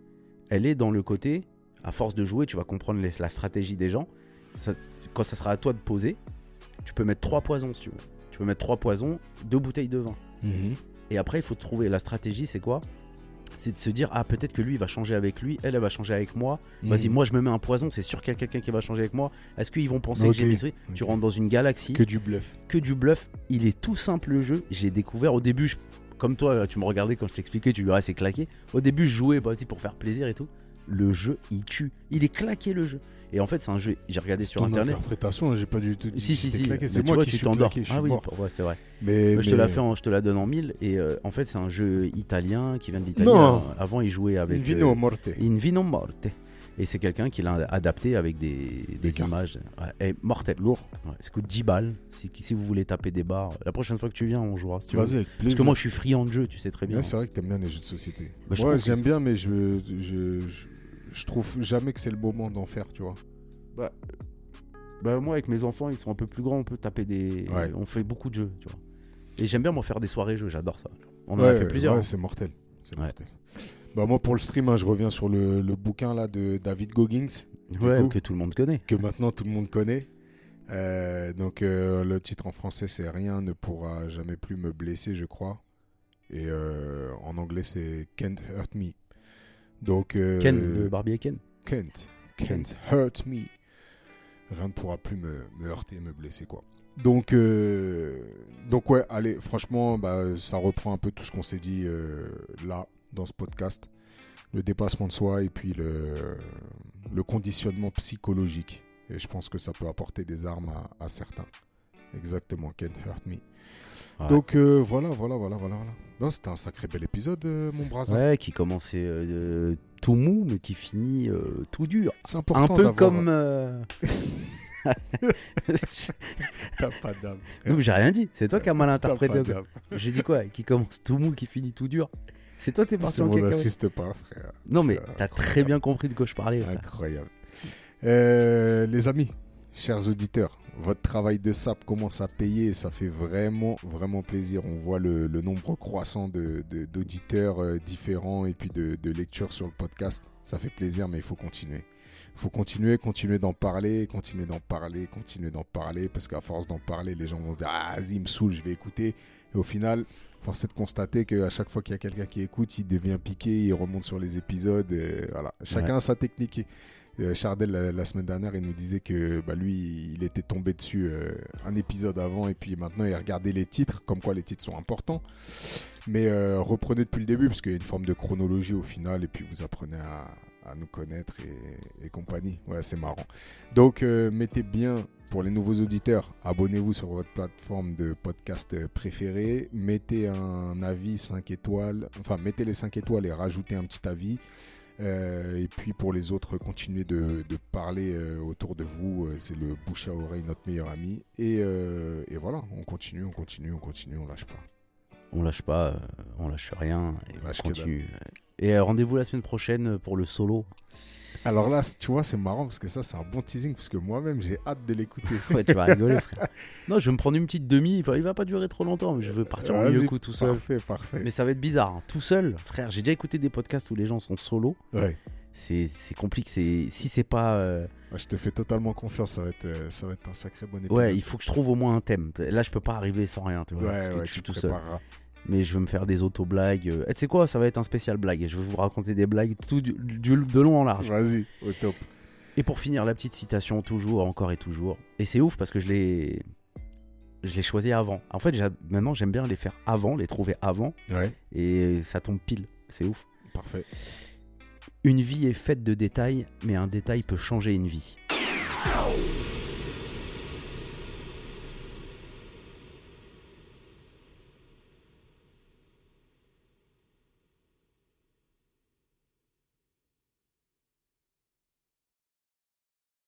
elle est dans le côté, à force de jouer, tu vas comprendre les- la stratégie des gens. Ça- quand ça sera à toi de poser, tu peux mettre trois poisons si tu veux. Tu peux mettre trois poisons, deux bouteilles de vin. Mhm. Et après, il faut trouver la stratégie, c'est quoi? C'est de se dire, ah, peut-être que lui, il va changer avec lui, elle, elle va changer avec moi. Vas-y, Mhm. moi, je me mets un poison, c'est sûr qu'il y a quelqu'un qui va changer avec moi. Est-ce qu'ils vont penser que j'ai Tu rentres dans une galaxie, Que que... du bluff. du bluff. Il est tout simple le jeu. J'ai découvert au début, je- comme toi, tu me regardais quand je t'expliquais, tu lui ah, c'est claqué. Au début, je jouais, bah, vas-y, pour faire plaisir et tout. le jeu, il tue. Il est claqué le jeu. Et en fait, c'est un jeu. J'ai regardé sur ton internet. interprétation, j'ai pas du tout Si, si, si. C'est tu moi vois, qui tu suis t'endors. claqué, je Ah oui, ouais, c'est vrai. Mais, je te la fais, en- je te la donne en mille. Et euh, en fait, c'est un jeu italien qui vient de l'Italie. Non. Euh, Avant, il jouait avec. Invino euh, Morte. In Vino Morte. Et c'est quelqu'un qui l'a adapté avec des, images. Ouais, et mortel. Lourd. Ouais, ça coûte 10 balles. Si, si vous voulez taper des barres, la prochaine fois que tu viens, on jouera. Si. Vas-y, avec Parce que moi, je suis friand de jeu, tu sais très bien. Ouais, c'est vrai que t'aimes bien les jeux de société. Bah, Moi, j'aime bien, mais je, je, je, je trouve jamais que c'est le moment d'en faire, tu vois. Bah, moi, avec mes enfants, ils sont un peu plus grands, on peut taper des. Ouais. On fait beaucoup de jeux, tu vois. Et j'aime bien, moi, faire des soirées jeux, j'adore ça. On en ouais, a fait plusieurs. ouais, hein. c'est mortel. C'est mortel. Bah, moi, pour le stream, hein, je reviens sur le, le bouquin là, de David Goggins, Ouais, coup. que tout le monde connaît. que maintenant tout le monde connaît. Euh, donc, euh, le titre en français, c'est Rien ne pourra jamais plus me blesser, je crois. Et euh, en anglais, c'est Can't Hurt Me. Donc, euh, Ken, de Barbie et Ken. Can't, can't hurt me. Rien ne pourra plus me, me heurter, me blesser, quoi. Donc, euh, donc ouais, allez, franchement, bah, ça reprend un peu tout ce qu'on s'est dit euh, là, dans ce podcast. Le dépassement de soi et puis le, le conditionnement psychologique. Et je pense que ça peut apporter des armes à, à certains. Exactement, can't hurt me. Ouais. Donc euh, voilà, voilà, voilà, voilà. voilà. C'était un sacré bel épisode, euh, mon brasa. Ouais, qui commençait euh, tout mou, mais qui finit tout dur. C'est important Un peu comme. T'as pas d'âme. Non, mais j'ai rien dit. C'est toi qui as mal interprété. J'ai dit quoi? Qui commence tout mou, qui finit tout dur. C'est toi, t'es parti en cacahuète. assiste pas, frère. Non, mais t'as très bien compris de quoi je parlais. Incroyable. Les amis, chers auditeurs, votre travail de SAP commence à payer et ça fait vraiment, vraiment plaisir. On voit le, le nombre croissant de- de- d'auditeurs euh, différents et puis de, de lectures sur le podcast. Ça fait plaisir, mais il faut continuer. Il faut continuer, continuer d'en parler, continuer d'en parler, continuer d'en parler, parce qu'à force d'en parler, les gens vont se dire Ah, vas-y, il me saoule, je vais écouter. Et au final, force est de constater qu'à chaque fois qu'il y a quelqu'un qui écoute, il devient piqué, il remonte sur les épisodes. et voilà. Chacun a sa technique. Euh, Chardel, la, semaine dernière, il nous disait que bah, lui, il était tombé dessus euh, un épisode avant et puis maintenant, il regardait les titres, comme quoi les titres sont importants. Mais euh, reprenez depuis le début, parce qu'il y a une forme de chronologie au final, et puis vous apprenez à, nous connaître et, compagnie. Ouais, c'est marrant. Donc, mettez bien, pour les nouveaux auditeurs, abonnez-vous sur votre plateforme de podcast préférée. Mettez un avis 5 étoiles, enfin, mettez les 5 étoiles et rajoutez un petit avis. Euh, et puis pour les autres, continuez de, de parler euh, autour de vous. Euh, c'est le bouche à oreille, notre meilleur ami. Et, et voilà, on continue, on continue, on continue, on lâche pas. On lâche pas, on lâche rien. Et On continue. Et rendez-vous la semaine prochaine pour le solo. Alors là, tu vois, c'est marrant parce que ça, c'est un bon teasing parce que moi-même, j'ai hâte de l'écouter. Ouais, tu vas rigoler, frère. Non, je vais me prendre une petite demi. Enfin, il va pas durer trop longtemps, mais je veux partir en Vas-y, Yoku tout seul. Parfait, parfait. Mais ça va être bizarre, hein. tout seul, frère. J'ai déjà écouté des podcasts où les gens sont solo. Ouais. C'est compliqué. Si c'est pas. euh, Ouais, Je te fais totalement confiance. Ça va être, euh, ça va être un sacré bon épisode. Ouais, il faut que je trouve au moins un thème. Là, je peux pas arriver sans rien, tu vois. Ouais, parce que ouais, je tu suis tout seul. Mais je vais me faire des auto-blagues. Euh, eh, Tu sais quoi, ça va être un spécial blague. Et je vais vous raconter des blagues tout du, du- de long en large. Vas-y, au top. Et pour finir, la petite citation, toujours, encore et toujours. Et c'est ouf parce que je l'ai. Je l'ai choisi avant. En fait, maintenant, j'aime bien les faire avant, les trouver avant. Ouais, Et ça tombe pile. C'est ouf. parfait. Une vie est faite de détails, mais un détail peut changer une vie.